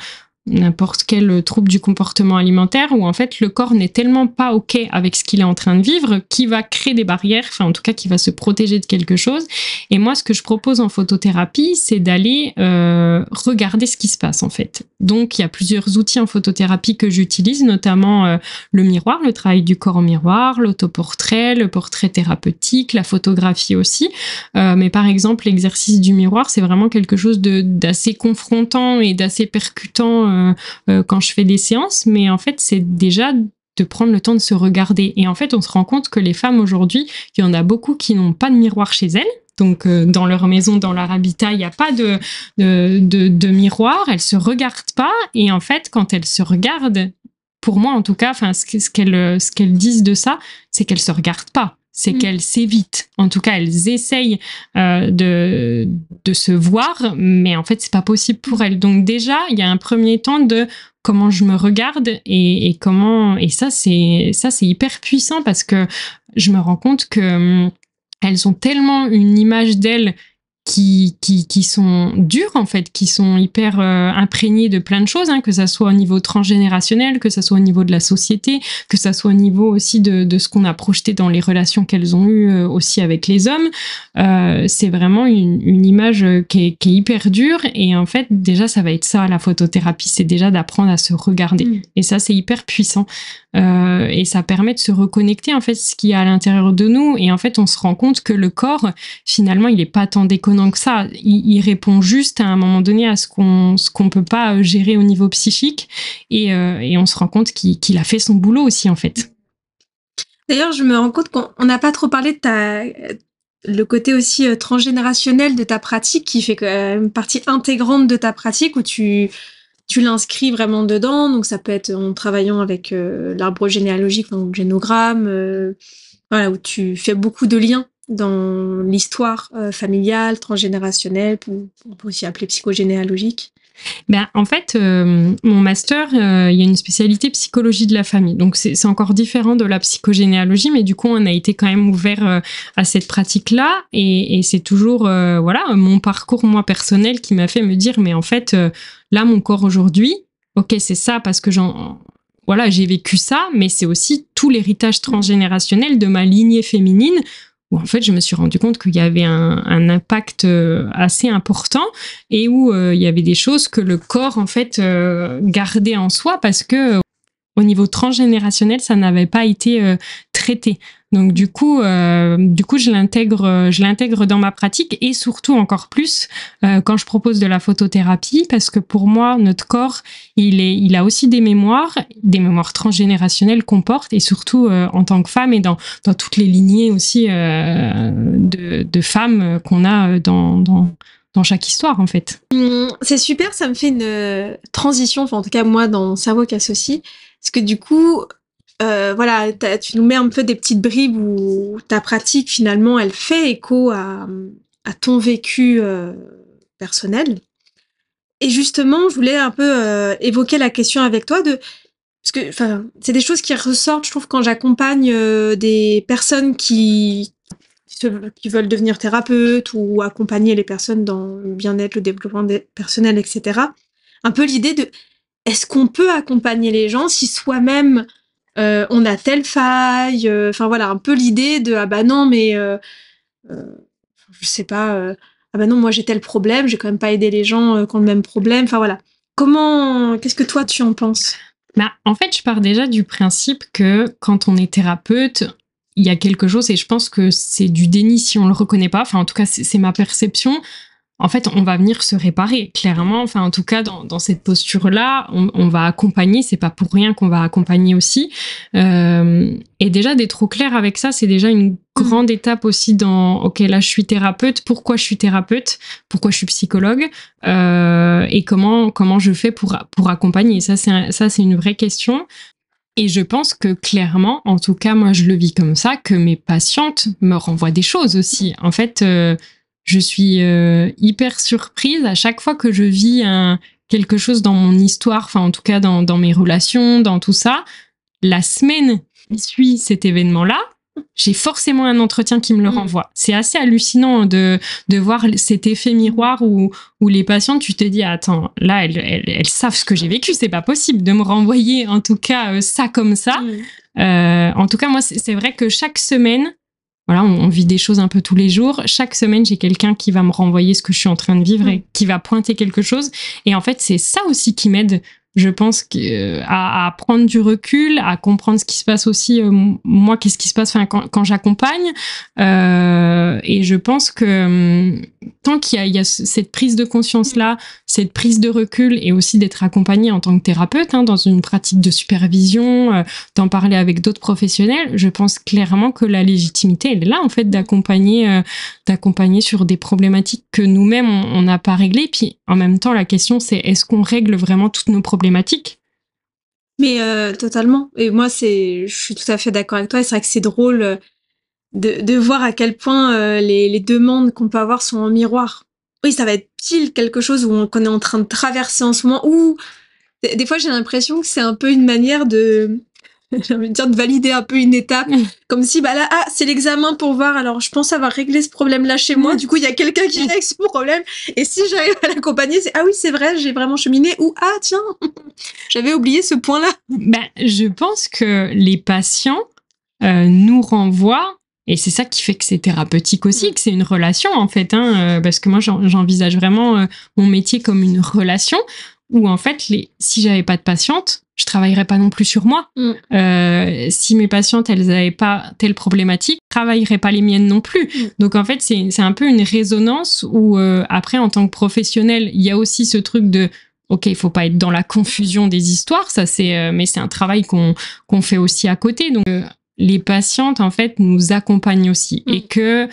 n'importe quel trouble du comportement alimentaire où en fait le corps n'est tellement pas ok avec ce qu'il est en train de vivre qu'il va créer des barrières, enfin en tout cas qui va se protéger de quelque chose. Et moi ce que je propose en photothérapie c'est d'aller euh, regarder ce qui se passe en fait. Donc il y a plusieurs outils en photothérapie que j'utilise, notamment euh, le miroir, le travail du corps au miroir, l'autoportrait, le portrait thérapeutique, la photographie aussi. Euh, mais par exemple l'exercice du miroir c'est vraiment quelque chose d'assez confrontant et d'assez percutant euh, quand je fais des séances, mais en fait, c'est déjà de prendre le temps de se regarder. Et en fait, on se rend compte que les femmes aujourd'hui, il y en a beaucoup qui n'ont pas de miroir chez elles. Donc, euh, dans leur maison, dans leur habitat, il n'y a pas de, miroir. Elles se regardent pas. Et en fait, quand elles se regardent, pour moi en tout cas, ce, qu'elles ce disent de ça, c'est qu'elles se regardent pas c'est mm. qu'elles s'évitent. En tout cas, elles essayent euh, de, de se voir, mais en fait, c'est pas possible pour elles. Donc déjà, il y a un premier temps de comment je me regarde et, et comment et ça c'est ça c'est hyper puissant parce que je me rends compte que hum, elles ont tellement une image d'elles qui, qui, qui, sont durs en fait, qui sont hyper euh, imprégnés de plein de choses, hein, que ça soit au niveau transgénérationnel, que ça soit au niveau de la société, que ça soit au niveau aussi de, de ce qu'on a projeté dans les relations qu'elles ont eues euh, aussi avec les hommes. Euh, c'est vraiment une, une image qui est, qui est, hyper dure et en fait déjà ça va être ça la photothérapie, c'est déjà d'apprendre à se regarder mm. et ça c'est hyper puissant. Euh, et ça permet de se reconnecter en fait ce qu'il y a à l'intérieur de nous et en fait on se rend compte que le corps finalement il est pas tant déconnant que ça. Il, répond juste à un moment donné à ce qu'on ce qu'on peut pas euh, gérer au niveau psychique. Et, euh, et on se rend compte qu'il a fait son boulot aussi en fait. D'ailleurs je me rends compte qu'on n'a pas trop parlé de ta le côté aussi transgénérationnel de ta pratique qui fait une partie intégrante de ta pratique où tu tu l'inscris vraiment dedans. Donc ça peut être en travaillant avec euh, l'arbre généalogique, enfin, le génogramme, euh, voilà, où tu fais beaucoup de liens dans l'histoire euh, familiale, transgénérationnelle, on peut aussi appeler psychogénéalogique. Ben, en fait, mon master, il y a une spécialité psychologie de la famille. Donc, c'est encore différent de la psychogénéalogie, mais du coup, on a été quand même ouvert à cette pratique-là. Et, et c'est toujours, voilà, mon parcours, moi, personnel, qui m'a fait me dire, mais en fait, Là, mon corps aujourd'hui, ok, c'est ça parce que j'en, voilà, j'ai vécu ça, mais c'est aussi tout l'héritage transgénérationnel de ma lignée féminine où en fait je me suis rendu compte qu'il y avait un, impact euh, assez important et où euh, il y avait des choses que le corps en fait euh, gardait en soi parce que au niveau transgénérationnel ça n'avait pas été traité. Donc du coup, euh, du coup, je l'intègre, je l'intègre dans ma pratique et surtout encore plus euh, quand je propose de la photothérapie parce que pour moi, notre corps, il est, il a aussi des mémoires, des mémoires transgénérationnelles qu'on porte et surtout euh, en tant que femme et dans dans toutes les lignées aussi de, de femmes qu'on a dans, dans dans chaque histoire en fait. Mmh, c'est super, ça me fait une transition, enfin en tout cas moi dans Cerveau qu'associe, parce que du coup euh, voilà, tu nous mets un peu des petites bribes où ta pratique finalement elle fait écho à, ton vécu euh, personnel. Et justement, je voulais un peu euh, évoquer la question avec toi de parce que c'est des choses qui ressortent, je trouve, quand j'accompagne des personnes qui qui veulent devenir thérapeutes ou accompagner les personnes dans le bien-être, le développement personnel, etc. Un peu l'idée de est-ce qu'on peut accompagner les gens si soi-même euh, on a telle faille. Euh, enfin voilà, un peu l'idée de ah bah non, mais euh, je sais pas. ah bah non, moi j'ai tel problème, j'ai quand même pas aidé les gens qui ont le même problème. Enfin voilà. Comment, qu'est-ce que toi tu en penses? Bah, en fait, je pars déjà du principe que quand on est thérapeute, il y a quelque chose, et je pense que c'est du déni si on le reconnaît pas. Enfin, en tout cas, c'est ma perception en fait, on va venir se réparer, clairement. Enfin, en tout cas, dans, cette posture-là, on, va accompagner. C'est pas pour rien qu'on va accompagner aussi. Euh, et déjà, d'être au clair avec ça, c'est déjà une grande étape aussi dans OK, là, je suis thérapeute. Pourquoi je suis thérapeute? Pourquoi je suis psychologue? Euh, Et comment comment je fais pour pour accompagner? Ça, c'est une vraie question. Et je pense que clairement, en tout cas, moi, je le vis comme ça, que mes patientes me renvoient des choses aussi. En fait, euh, je suis euh, hyper surprise à chaque fois que je vis un, quelque chose dans mon histoire, enfin en tout cas dans, dans mes relations, dans tout ça. La semaine qui suit cet événement-là, j'ai forcément un entretien qui me le mm. renvoie. C'est assez hallucinant de, de voir cet effet miroir où, où les patients, tu te dis, attends, là, elles, elles, savent ce que j'ai vécu, c'est pas possible de me renvoyer en tout cas euh, ça comme ça. Mm. Euh, en tout cas, moi, c'est vrai que chaque semaine, voilà, on, vit des choses un peu tous les jours. Chaque semaine, j'ai quelqu'un qui va me renvoyer ce que je suis en train de vivre et mm. qui va pointer quelque chose. Et en fait, c'est ça aussi qui m'aide je pense euh, à, à, prendre du recul, à comprendre ce qui se passe aussi, euh, moi, qu'est-ce qui se passe quand, quand j'accompagne. Euh, et je pense que hum, tant qu'il y, a cette prise de conscience-là, cette prise de recul et aussi d'être accompagné en tant que thérapeute hein, dans une pratique de supervision, euh, d'en parler avec d'autres professionnels, je pense clairement que la légitimité, elle est là, en fait, d'accompagner d'accompagner sur des problématiques que nous-mêmes, on n'a pas réglées. Puis en même temps, la question, c'est est-ce qu'on règle vraiment toutes nos problématiques? Mais euh, totalement. Et moi, c'est, je suis tout à fait d'accord avec toi. C'est vrai que c'est drôle euh, de, de, voir à quel point euh, les, les, demandes qu'on peut avoir sont en miroir. Oui, ça va être pile quelque chose qu'on est en train de traverser en ce moment. Ou des fois, j'ai l'impression que c'est un peu une manière de j'ai envie de dire de valider un peu une étape mm. comme si bah là ah c'est l'examen pour voir alors je pense avoir réglé ce problème là chez moi mm. du coup il y a quelqu'un qui mm. règle ce problème et si j'arrive à l'accompagner c'est ah oui c'est vrai j'ai vraiment cheminé ou ah tiens j'avais oublié ce point là ben je pense que les patients euh, nous renvoient et c'est ça qui fait que c'est thérapeutique aussi, que c'est une relation en fait, hein, euh, parce que moi j'envisage vraiment euh, mon métier comme une relation où en fait, les, si j'avais pas de patiente, je travaillerais pas non plus sur moi. Mm. Euh, si mes patientes, elles n'avaient pas telle problématique, je travaillerais pas les miennes non plus. Mm. Donc en fait, c'est un peu une résonance où euh, après, en tant que professionnel, il y a aussi ce truc de ok, il faut pas être dans la confusion des histoires, ça c'est, euh, mais c'est un travail qu'on qu'on fait aussi à côté. Donc euh, les patientes en fait nous accompagnent aussi mm. et que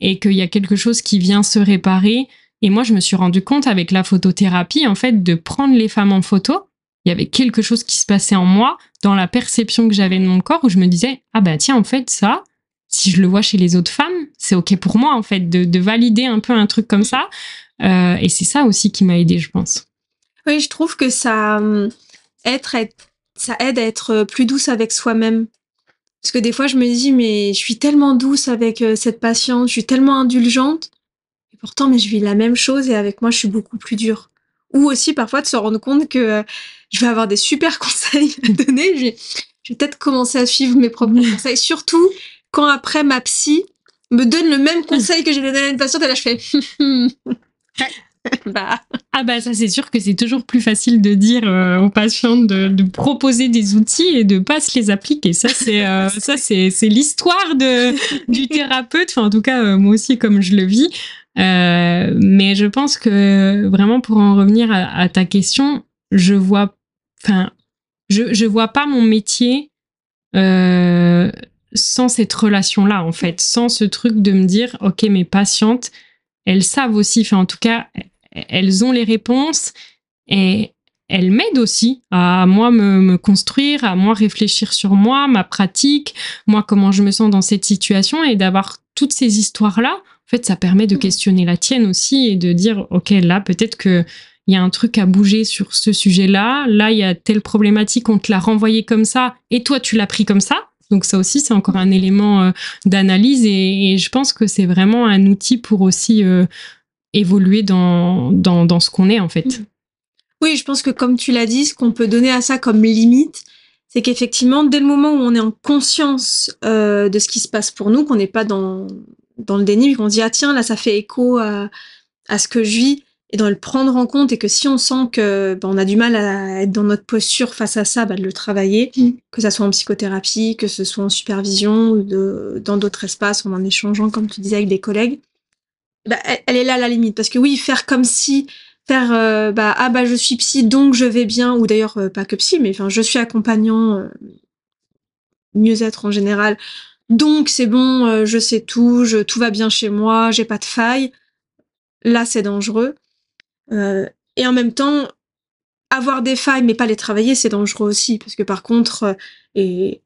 et qu'il y a quelque chose qui vient se réparer. Et moi, je me suis rendu compte avec la photothérapie, en fait, de prendre les femmes en photo il y avait quelque chose qui se passait en moi, dans la perception que j'avais de mon corps, où je me disais, ah bah tiens, en fait, ça, si je le vois chez les autres femmes, c'est OK pour moi, en fait, de, valider un peu un truc comme ça. Euh, et c'est ça aussi qui m'a aidé, je pense. Oui, je trouve que ça, hum, être, ça aide à être plus douce avec soi-même. Parce que des fois, je me dis, mais je suis tellement douce avec euh, cette patiente, je suis tellement indulgente. Et pourtant, mais je vis la même chose et avec moi, je suis beaucoup plus dure. Ou aussi parfois de se rendre compte que euh, je vais avoir des super conseils à donner. Je vais, peut-être commencer à suivre mes propres conseils, surtout quand après ma psy me donne le même conseil que j'ai donné à une patiente et là je fais bah. Ah bah ça c'est sûr que c'est toujours plus facile de dire euh, aux patientes de, de, proposer des outils et de pas se les appliquer. Ça c'est euh, ça c'est c'est l'histoire de du thérapeute. Enfin en tout cas euh, moi aussi comme je le vis. mais je pense que vraiment pour en revenir à, à ta question, je vois enfin, je, je vois pas mon métier sans cette relation-là, en fait, sans ce truc de me dire, OK, mes patientes, elles savent aussi, enfin, en tout cas, elles ont les réponses et elles m'aident aussi à moi me, me, construire, à moi réfléchir sur moi, ma pratique, moi comment je me sens dans cette situation et d'avoir toutes ces histoires-là. En fait, ça permet de mmh. questionner la tienne aussi et de dire, OK, là, peut-être que il y a un truc à bouger sur ce sujet-là. Là, il y a telle problématique, on te l'a renvoyé comme ça, et toi, tu l'as pris comme ça. Donc ça aussi, c'est encore un élément euh, d'analyse, et, je pense que c'est vraiment un outil pour aussi euh, évoluer dans, dans, dans ce qu'on est, en fait. Mm. Oui, je pense que comme tu l'as dit, ce qu'on peut donner à ça comme limite, c'est qu'effectivement, dès le moment où on est en conscience euh, de ce qui se passe pour nous, qu'on n'est pas dans, dans le déni, qu'on se dit, ah tiens, là, ça fait écho à, à ce que je vis, et dans le prendre en compte et que si on sent que ben, on a du mal à être dans notre posture face à ça, ben, de le travailler, mm. que ça soit en psychothérapie, que ce soit en supervision ou de, dans d'autres espaces, en en échangeant, comme tu disais, avec des collègues. Bah, elle est là la limite. Parce que oui, faire comme si faire euh, bah ah bah je suis psy donc je vais bien ou d'ailleurs euh, pas que psy mais enfin je suis accompagnant euh, mieux-être en général. Donc c'est bon je sais tout je, tout va bien chez moi j'ai pas de faille là c'est dangereux. Et en même temps avoir des failles mais pas les travailler c'est dangereux aussi. Parce que par contre et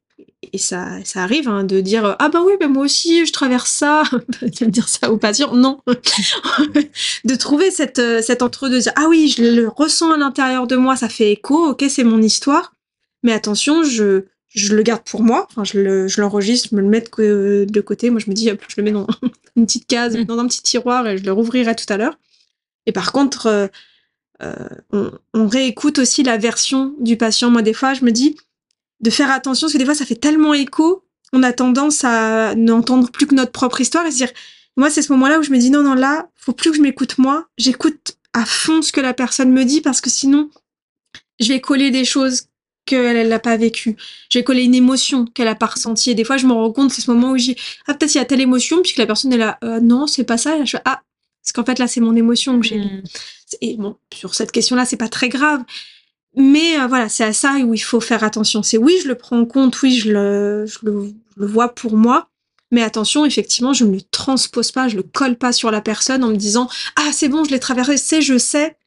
et ça, ça arrive hein, de dire ah bah oui mais moi aussi je traverse ça. De dire ça aux patients non. De trouver cette euh, cet entre deux ah oui je le ressens à l'intérieur de moi ça fait écho ok c'est mon histoire. Mais attention je je le garde pour moi. Enfin je le je l'enregistre je me le mets de, côté. Moi je me dis je le mets dans une petite case mm. dans un petit tiroir et je le rouvrirai tout à l'heure. Et par contre euh, euh, on, on réécoute aussi la version du patient. Moi des fois je me dis de faire attention, parce que des fois, ça fait tellement écho, on a tendance à n'entendre plus que notre propre histoire et se dire, moi, c'est ce moment-là où je me dis, non, non, là, faut plus que je m'écoute moi, j'écoute à fond ce que la personne me dit, parce que sinon, je vais coller des choses qu'elle elle n'a pas vécues. Je vais coller une émotion qu'elle a pas ressentie. Et des fois, je me rends compte, c'est ce moment où j'ai, ah, peut-être il y a telle émotion, puisque la personne est là, euh, non, c'est pas ça. Et je fais, ah, parce qu'en fait, là, c'est mon émotion que j'ai. Mmh. Et bon, sur cette question-là, c'est pas très grave. Mais euh, voilà, c'est à ça où il faut faire attention. C'est oui, je le prends en compte, oui, je le, vois pour moi. Mais attention, effectivement, je ne le transpose pas, je le colle pas sur la personne en me disant Ah, c'est bon, je l'ai traversé, je sais.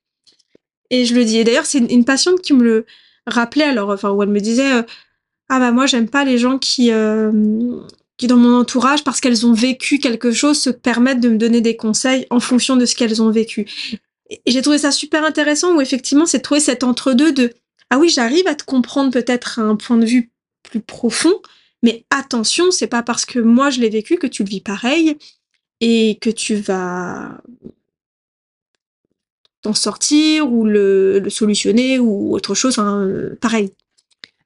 Et je le dis. Et d'ailleurs, c'est une, patiente qui me le rappelait, alors, enfin, où elle me disait euh, Ah, bah, moi, j'aime pas les gens qui, euh, qui, dans mon entourage, parce qu'elles ont vécu quelque chose, se permettent de me donner des conseils en fonction de ce qu'elles ont vécu. J'ai trouvé ça super intéressant où effectivement c'est trouver cet entre-deux de ah oui j'arrive à te comprendre peut-être à un point de vue plus profond, mais attention c'est pas parce que moi je l'ai vécu que tu le vis pareil et que tu vas t'en sortir ou le, solutionner ou autre chose hein, pareil.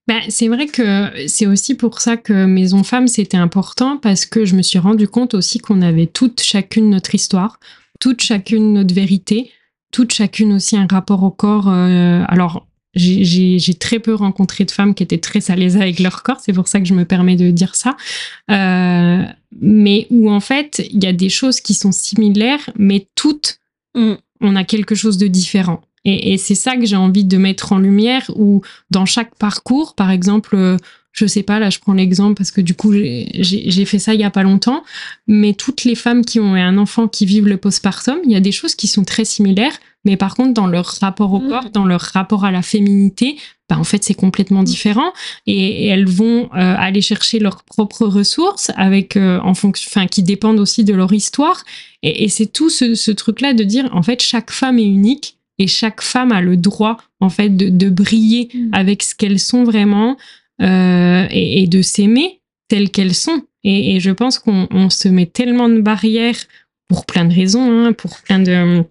Ben, c'est vrai que c'est aussi pour ça que Maison Femme, c'était important parce que je me suis rendu compte aussi qu'on avait toutes chacune notre histoire, toute chacune notre vérité, toutes chacune aussi un rapport au corps. Euh, alors, j'ai très peu rencontré de femmes qui étaient très l'aise avec leur corps, c'est pour ça que je me permets de dire ça. Euh, mais où en fait, il y a des choses qui sont similaires, mais toutes, on, on a quelque chose de différent. Et, et c'est ça que j'ai envie de mettre en lumière, où dans chaque parcours, par exemple, euh, je sais pas, là je prends l'exemple parce que du coup j'ai fait ça il y a pas longtemps, mais toutes les femmes qui ont un enfant qui vivent le postpartum, il y a des choses qui sont très similaires, mais par contre dans leur rapport au mm. corps, dans leur rapport à la féminité, bah en fait c'est complètement différent. Et, elles vont euh, aller chercher leurs propres ressources avec euh, en fonction, enfin qui dépendent aussi de leur histoire. Et, et c'est tout ce, ce truc là de dire en fait chaque femme est unique et chaque femme a le droit en fait de, de briller mm. avec ce qu'elles sont vraiment euh, et, de s'aimer telles qu'elles sont. Et, je pense qu'on se met tellement de barrières pour plein de raisons, hein, pour plein de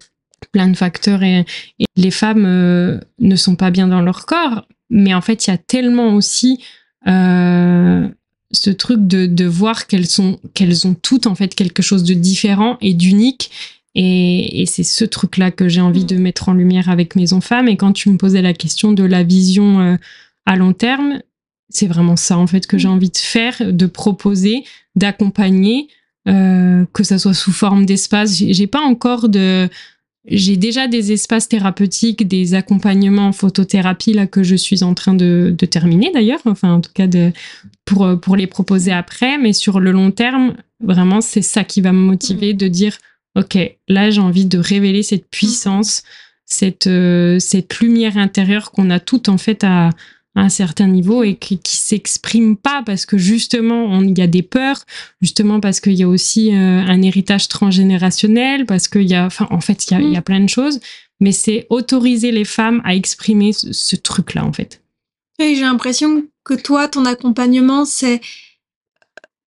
plein de facteurs et, les femmes euh, ne sont pas bien dans leur corps. Mais en fait il y a tellement aussi euh, ce truc de, de voir qu'elles sont qu'elles ont toutes en fait quelque chose de différent et d'unique. Et, c'est ce truc là que j'ai envie de mettre en lumière avec Maison Femmes et quand tu me posais la question de la vision à long terme c'est vraiment ça en fait que j'ai mm. envie de faire, de proposer, d'accompagner, euh, que ça soit sous forme d'espace. J'ai pas encore de, j'ai déjà des espaces thérapeutiques, des accompagnements en photothérapie là que je suis en train de, de terminer d'ailleurs, enfin en tout cas de pour pour les proposer après. Mais sur le long terme, vraiment c'est ça qui va me motiver de dire ok là j'ai envie de révéler cette puissance, cette euh, cette lumière intérieure qu'on a toute en fait à à un certain niveau et qui, qui s'exprime pas parce que justement il y a des peurs, justement parce qu'il y a aussi euh, un héritage transgénérationnel, parce qu'il y a, enfin en fait il y a, y a mm. plein de choses, mais c'est autoriser les femmes à exprimer ce, truc-là en fait. Et j'ai l'impression que toi ton accompagnement c'est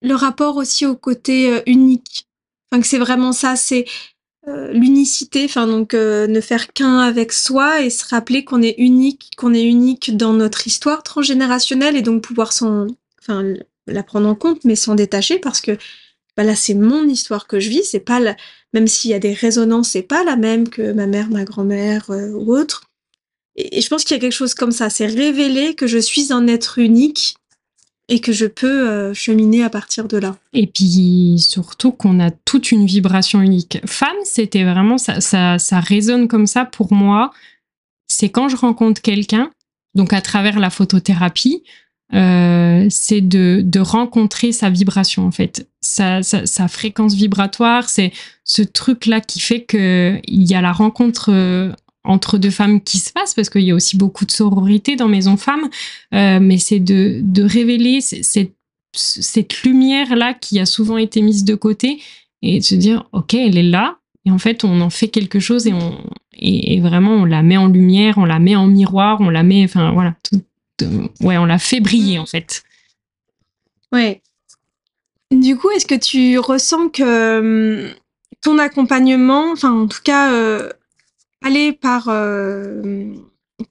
le rapport aussi au côté euh, unique, enfin que c'est vraiment ça, c'est euh, l'unicité, enfin donc euh, ne faire qu'un avec soi et se rappeler qu'on est unique, qu'on est unique dans notre histoire transgénérationnelle et donc pouvoir s'en, enfin la prendre en compte, mais s'en détacher parce que bah là c'est mon histoire que je vis, c'est pas même s'il y a des résonances, c'est pas la même que ma mère, ma grand-mère euh, ou autre. Et, et, je pense qu'il y a quelque chose comme ça, c'est révéler que je suis un être unique et que je peux euh, cheminer à partir de là. Et puis surtout qu'on a toute une vibration unique. Femme, c'était vraiment ça, ça, résonne comme ça pour moi. C'est quand je rencontre quelqu'un, donc à travers la photothérapie, euh, c'est de, de rencontrer sa vibration en fait, sa, sa, sa fréquence vibratoire, c'est ce truc là qui fait que il y a la rencontre euh, entre deux femmes qui se passe parce qu'il y a aussi beaucoup de sororité dans Maison Femmes, euh, mais c'est de, de révéler cette, cette lumière-là qui a souvent été mise de côté et de se dire, OK, elle est là. Et en fait, on en fait quelque chose et, on, et, vraiment, on la met en lumière, on la met en miroir, on la met, enfin voilà, ouais, on la fait briller en fait. Ouais. Du coup, est-ce que tu ressens que hum, ton accompagnement, enfin en tout cas, euh, aller par, euh,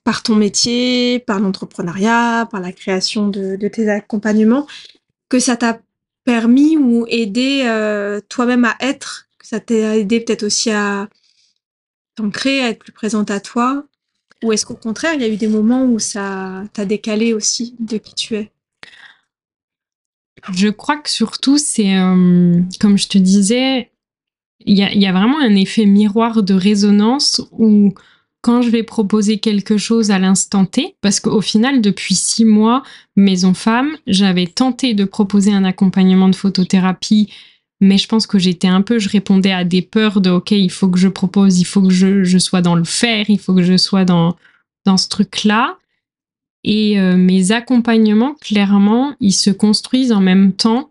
par ton métier, par l'entrepreneuriat, par la création de, de, tes accompagnements, que ça t'a permis ou aidé euh, toi-même à être, que ça t'a aidé peut-être aussi à t'ancrer, à être plus présente à toi? Ou est-ce qu'au contraire, il y a eu des moments où ça t'a décalé aussi de qui tu es? Je crois que surtout, c'est, euh, comme je te disais, il y a, vraiment un effet miroir de résonance où quand je vais proposer quelque chose à l'instant T, parce qu'au final, depuis six mois, Maison Femme, j'avais tenté de proposer un accompagnement de photothérapie, mais je pense que j'étais un peu, je répondais à des peurs de, OK, il faut que je propose, il faut que je, sois dans le faire, il faut que je sois dans, dans ce truc-là. Et euh, mes accompagnements, clairement, ils se construisent en même temps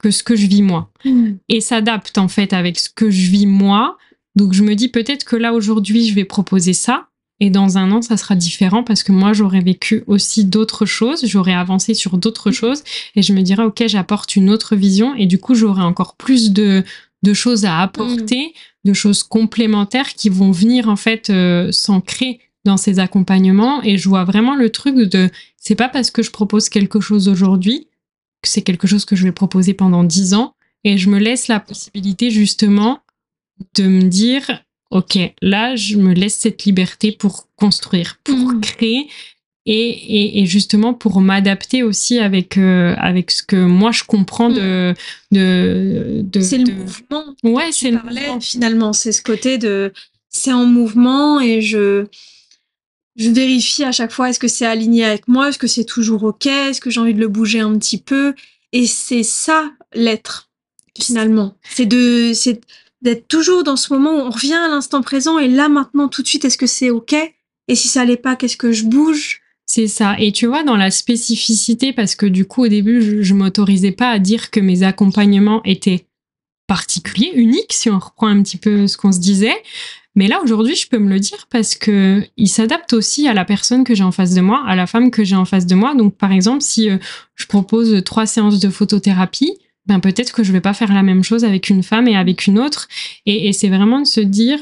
que ce que je vis moi. Mm. Et s'adapte en fait avec ce que je vis moi. Donc je me dis peut-être que là aujourd'hui je vais proposer ça et dans un an ça sera différent parce que moi j'aurais vécu aussi d'autres choses, j'aurais avancé sur d'autres mm. choses et je me dirais ok j'apporte une autre vision et du coup j'aurai encore plus de, de choses à apporter, mm. de choses complémentaires qui vont venir en fait euh, s'ancrer dans ces accompagnements et je vois vraiment le truc de c'est pas parce que je propose quelque chose aujourd'hui c'est quelque chose que je vais proposer pendant dix ans et je me laisse la possibilité justement de me dire ok là je me laisse cette liberté pour construire pour mmh. créer et, et, justement pour m'adapter aussi avec euh, avec ce que moi je comprends de mmh. de, de c'est le mouvement ouais c'est finalement c'est ce côté de c'est en mouvement et je je vérifie à chaque fois est-ce que c'est aligné avec moi, est-ce que c'est toujours ok, est-ce que j'ai envie de le bouger un petit peu. Et c'est ça l'être finalement. C'est de, c'est d'être toujours dans ce moment où on revient à l'instant présent et là maintenant tout de suite est-ce que c'est ok et si ça l'est pas qu'est-ce que je bouge? C'est ça. Et tu vois, dans la spécificité, parce que du coup, au début, je, je m'autorisais pas à dire que mes accompagnements étaient particuliers, uniques, si on reprend un petit peu ce qu'on se disait. Mais là, aujourd'hui, je peux me le dire parce que il s'adapte aussi à la personne que j'ai en face de moi, à la femme que j'ai en face de moi. Donc, par exemple, si euh, je propose trois séances de photothérapie, ben peut-être que je vais pas faire la même chose avec une femme et avec une autre. Et, c'est vraiment de se dire,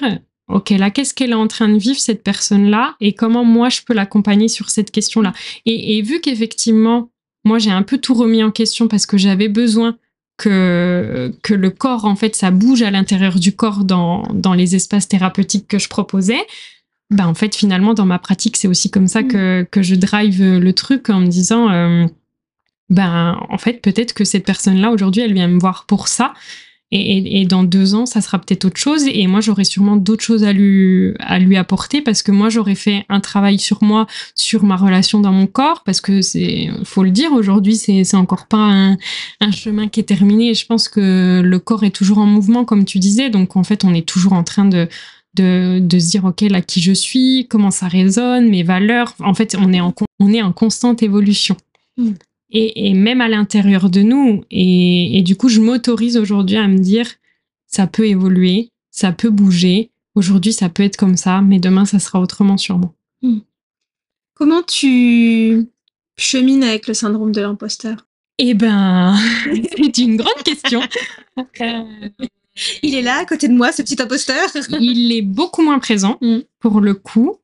ok, là, qu'est-ce qu'elle est en train de vivre cette personne-là? Et comment moi je peux l'accompagner sur cette question-là? Et vu qu'effectivement, moi j'ai un peu tout remis en question parce que j'avais besoin que, que le corps, en fait, ça bouge à l'intérieur du corps dans, dans les espaces thérapeutiques que je proposais, ben, en fait, finalement, dans ma pratique, c'est aussi comme ça que, que je drive le truc en me disant, euh, ben, en fait, peut-être que cette personne-là, aujourd'hui, elle vient me voir pour ça. Et, dans deux ans, ça sera peut-être autre chose. Et moi, j'aurai sûrement d'autres choses à lui, à lui apporter parce que moi, j'aurais fait un travail sur moi, sur ma relation dans mon corps, parce que c'est, faut le dire, aujourd'hui, c'est, c'est encore pas un, un, chemin qui est terminé. Et je pense que le corps est toujours en mouvement, comme tu disais. Donc, en fait, on est toujours en train de, de, de se dire, OK, là, qui je suis, comment ça résonne, mes valeurs. En fait, on est en, on est en constante évolution. Et, et même à l'intérieur de nous. Et, et, du coup, je m'autorise aujourd'hui à me dire, ça peut évoluer, ça peut bouger. Aujourd'hui, ça peut être comme ça, mais demain, ça sera autrement sûrement. Hmm. Comment tu chemines avec le syndrome de l'imposteur? Eh ben, c'est une grande question. Il est là à côté de moi, ce petit imposteur. Il est beaucoup moins présent hmm. pour le coup.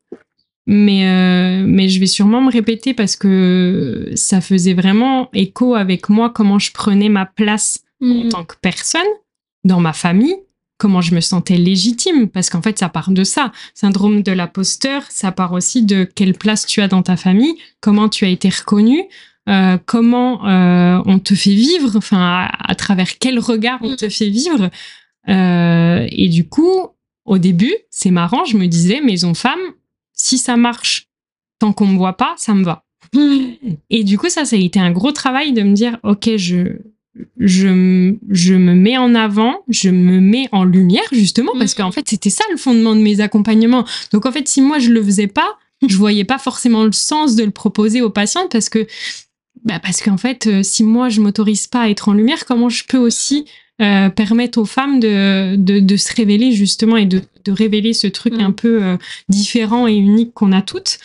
Mais, euh, mais je vais sûrement me répéter parce que ça faisait vraiment écho avec moi comment je prenais ma place en mm. tant que personne dans ma famille, comment je me sentais légitime, parce qu'en fait, ça part de ça. Syndrome de l'aposteur, ça part aussi de quelle place tu as dans ta famille, comment tu as été reconnu, euh, comment euh, on te fait vivre, enfin à, travers quel regard on te fait vivre. Euh, et du coup, au début, c'est marrant, je me disais, maison femme, si ça marche tant qu'on me voit pas, ça me va. Et du coup, ça, ça a été un gros travail de me dire, ok, je, je, je me mets en avant, je me mets en lumière justement parce qu'en fait c'était ça le fondement de mes accompagnements. Donc en fait si moi je le faisais pas, je voyais pas forcément le sens de le proposer aux patientes parce que bah parce qu'en fait, euh, si moi je m'autorise pas à être en lumière, comment je peux aussi euh, permettre aux femmes de, de, de, se révéler justement et de, de révéler ce truc un mm. peu euh, différent et unique qu'on a toutes.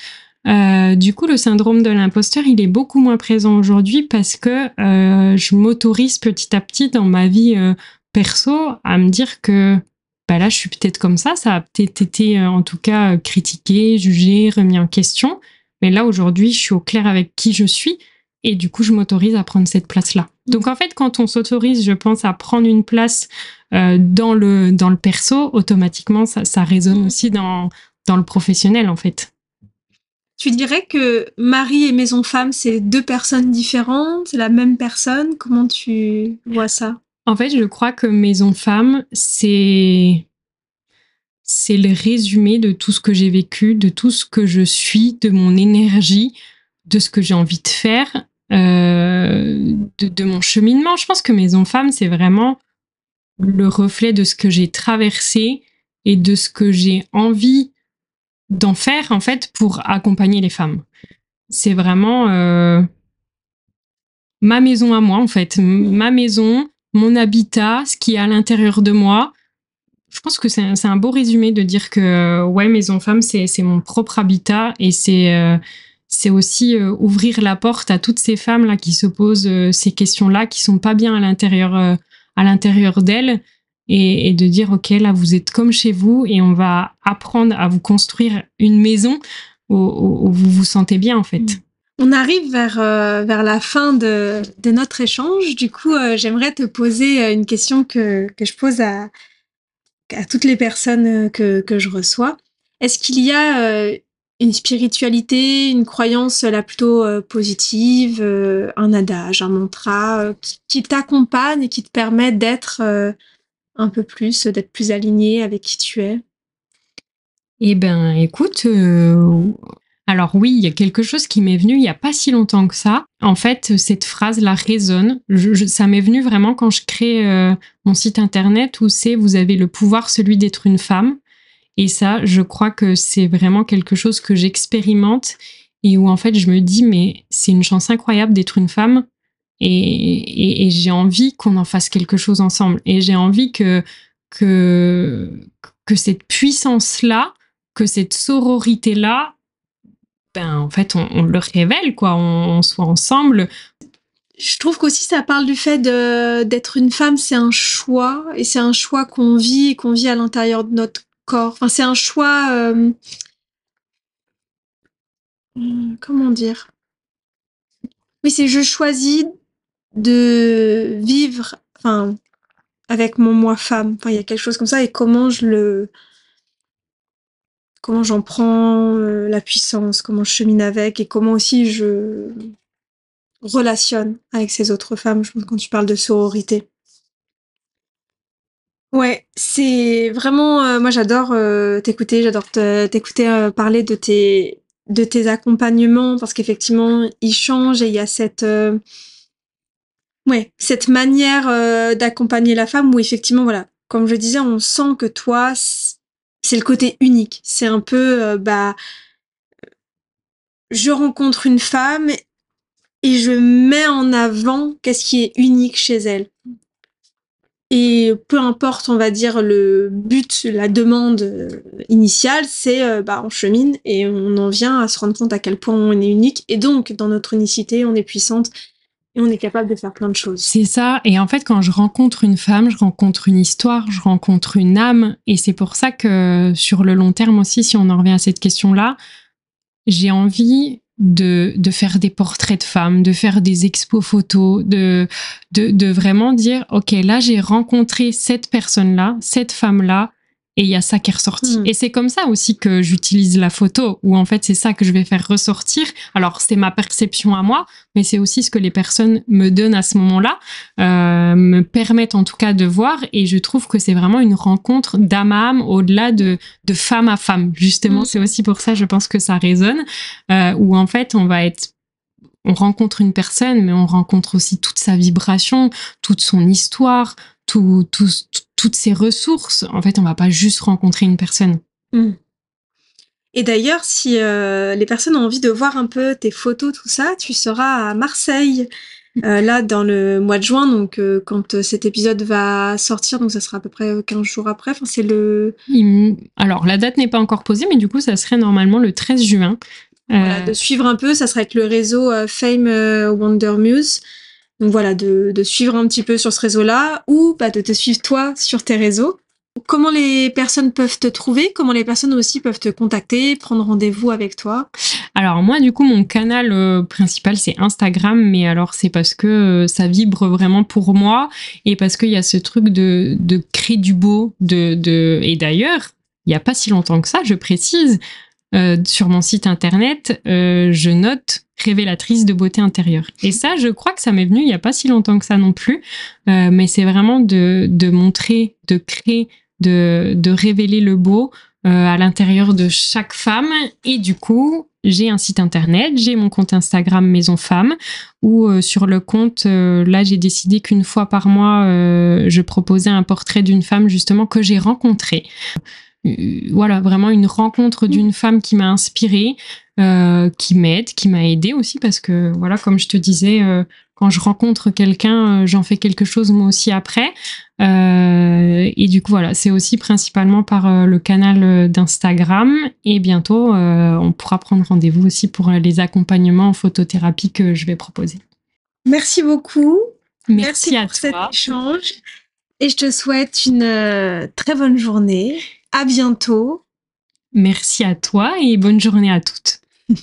Euh, du coup, le syndrome de l'imposteur, il est beaucoup moins présent aujourd'hui parce que je m'autorise petit à petit dans ma vie perso à me dire que bah là, je suis peut-être comme ça, ça a peut-être été en tout cas critiqué, jugé, remis en question. Mais là, aujourd'hui, je suis au clair avec qui je suis et du coup, je m'autorise à prendre cette place-là. Donc en fait, quand on s'autorise, je pense, à prendre une place euh, dans, le, dans le perso, automatiquement, ça, ça résonne aussi dans, dans le professionnel, en fait. Tu dirais que Marie et Maison Femme, c'est deux personnes différentes, c'est la même personne? Comment tu vois ça? En fait, je crois que Maison Femme, c'est c'est le résumé de tout ce que j'ai vécu, de tout ce que je suis, de mon énergie, de ce que j'ai envie de faire euh, de, mon cheminement. Je pense que Maison Femme, c'est vraiment le reflet de ce que j'ai traversé et de ce que j'ai envie d'en faire, en fait, pour accompagner les femmes. C'est vraiment euh, ma maison à moi, en fait. Ma maison, mon habitat, ce qui est à l'intérieur de moi. Je pense que c'est un, beau résumé de dire que, ouais, Maison Femme, c'est mon propre habitat et c'est... Euh, c'est aussi euh, ouvrir la porte à toutes ces femmes là qui se posent euh, ces questions-là, qui sont pas bien à l'intérieur euh, à l'intérieur d'elles, et, de dire ok là vous êtes comme chez vous et on va apprendre à vous construire une maison où, vous vous sentez bien en fait. On arrive vers, vers la fin de, de, notre échange. Du coup, j'aimerais te poser une question que, que je pose à, à toutes les personnes que, que je reçois. Est-ce qu'il y a une spiritualité, une croyance là plutôt euh, positive, euh, un adage, un mantra euh, qui, t'accompagne et qui te permet d'être un peu plus, d'être plus aligné avec qui tu es Eh ben, écoute, alors oui, il y a quelque chose qui m'est venu il n'y a pas si longtemps que ça. En fait, cette phrase-là résonne. ça m'est venu vraiment quand je crée mon site internet où c'est vous avez le pouvoir celui d'être une femme. Et ça, je crois que c'est vraiment quelque chose que j'expérimente et où en fait je me dis mais c'est une chance incroyable d'être une femme et, j'ai envie qu'on en fasse quelque chose ensemble et j'ai envie que que cette puissance là, que cette sororité là, ben en fait on, le révèle quoi, on, soit ensemble. Je trouve qu'aussi ça parle du fait d'être une femme, c'est un choix et c'est un choix qu'on vit qu'on vit à l'intérieur de notre Enfin, c'est un choix. Euh, hmm, comment dire? Oui, c'est je choisis de vivre, avec mon moi femme. Enfin, il y a quelque chose comme ça et comment je le, comment j'en prends euh, la puissance, comment je chemine avec et comment aussi je relationne avec ces autres femmes. Je pense quand tu parles de sororité. Ouais, c'est vraiment, euh, moi j'adore euh, t'écouter, j'adore t'écouter euh, parler de tes, de tes accompagnements parce qu'effectivement ils changent et il y a cette, ouais, cette manière d'accompagner la femme où effectivement, voilà, comme je disais, on sent que toi, c'est le côté unique. C'est un peu, bah, je rencontre une femme et je mets en avant qu'est-ce qui est unique chez elle. Et peu importe, on va dire, le but, la demande euh, initiale, c'est euh, bah, on chemine et on en vient à se rendre compte à quel point on est unique. Et donc, dans notre unicité, on est puissante et on est capable de faire plein de choses. C'est ça. Et en fait, quand je rencontre une femme, je rencontre une histoire, je rencontre une âme. Et c'est pour ça que sur le long terme aussi, si on en revient à cette question-là, j'ai envie de, de faire des portraits de femmes, de faire des expos photos, de, de, de vraiment dire, OK, là, j'ai rencontré cette personne-là, cette femme-là, et il y a ça qui est ressorti. Mm. Et c'est comme ça aussi que j'utilise la photo, où en fait c'est ça que je vais faire ressortir. Alors c'est ma perception à moi, mais c'est aussi ce que les personnes me donnent à ce moment-là, euh, me permettent en tout cas de voir. Et je trouve que c'est vraiment une rencontre d'âme à âme au-delà de, de femme à femme. Justement, Mm. c'est aussi pour ça, je pense que ça résonne, euh, où en fait on va être on rencontre une personne, mais on rencontre aussi toute sa vibration, toute son histoire, tout, tout- tout- toutes ses ressources. En fait, on va pas juste rencontrer une personne. Et d'ailleurs, si euh, les personnes ont envie de voir un peu tes photos, tout ça, tu seras à Marseille, euh, là, dans le mois de juin, donc euh, quand cet épisode va sortir, donc ça sera à peu près 15 jours après, enfin c'est le... Alors, la date n'est pas encore posée, mais du coup, ça serait normalement le 13 juin. Voilà, Euh, de suivre un peu, ça sera avec le réseau euh, Fame euh, Wonder Muse. Donc voilà, de, de suivre un petit peu sur ce réseau-là, ou bah, de te suivre toi sur tes réseaux. Comment les personnes peuvent te trouver? Comment les personnes aussi peuvent te contacter, prendre rendez-vous avec toi? Alors moi, du coup, mon canal euh, principal, c'est Instagram, mais alors c'est parce que euh, ça vibre vraiment pour moi et parce qu'il y a ce truc de, de créer du beau. De, de... Et d'ailleurs, il n'y a pas si longtemps que ça, je précise, euh, sur mon site internet, euh, je note révélatrice de beauté intérieure. Et ça, je crois que ça m'est venu il n'y a pas si longtemps que ça non plus, Euh, mais c'est vraiment de, montrer, de créer, de, révéler le beau à l'intérieur de chaque femme. Et du coup, j'ai un site internet, j'ai mon compte Instagram Maison Femme, où sur le compte, là, j'ai décidé qu'une fois par mois, je proposais un portrait d'une femme justement que j'ai rencontrée. Euh, Voilà, vraiment une rencontre d'une femme qui m'a inspirée, euh, qui m'aide, qui m'a aidée aussi, parce que voilà, comme je te disais, euh, quand je rencontre quelqu'un, euh, j'en fais quelque chose moi aussi après. Et du coup, voilà, c'est aussi principalement par le canal d'Instagram. Et bientôt, on pourra prendre rendez-vous aussi pour les accompagnements en photothérapie que je vais proposer. Merci beaucoup. Merci, à pour cet échange. Et je te souhaite une très bonne journée. À bientôt. Merci à toi et bonne journée à toutes.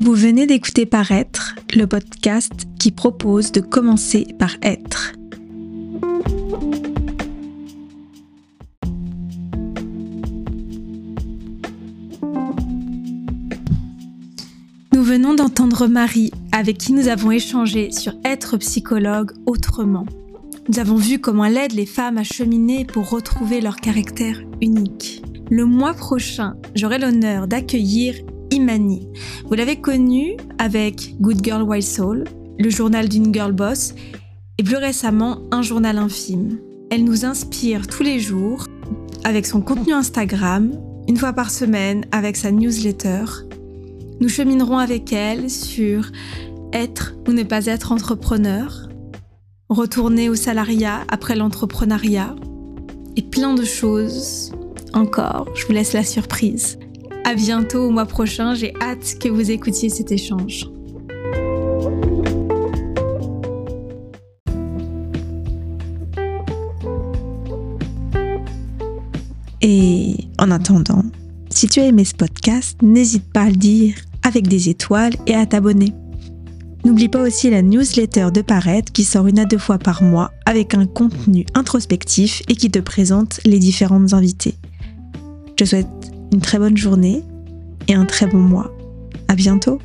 Vous venez d'écouter Paraître, le podcast qui propose de commencer par être. Nous venons d'entendre Marie, avec qui nous avons échangé sur être psychologue autrement. Nous avons vu comment elle aide les femmes à cheminer pour retrouver leur caractère unique. Le mois prochain, j'aurai l'honneur d'accueillir Imani. Vous l'avez connue avec Good Girl Wild Soul, le journal d'une girl boss, et plus récemment un journal infime. Elle nous inspire tous les jours avec son contenu Instagram, une fois par semaine avec sa newsletter. Nous cheminerons avec elle sur être ou ne pas être entrepreneur, retourner au salariat après l'entrepreneuriat, et plein de choses encore. Je vous laisse la surprise. À bientôt au mois prochain, j'ai hâte que vous écoutiez cet échange. Et en attendant, si tu as aimé ce podcast, n'hésite pas à le dire avec des étoiles et à t'abonner. N'oublie pas aussi la newsletter de Paraître qui sort une à deux fois par mois avec un contenu introspectif et qui te présente les différentes invités. Je te souhaite une très bonne journée et un très bon mois. À bientôt!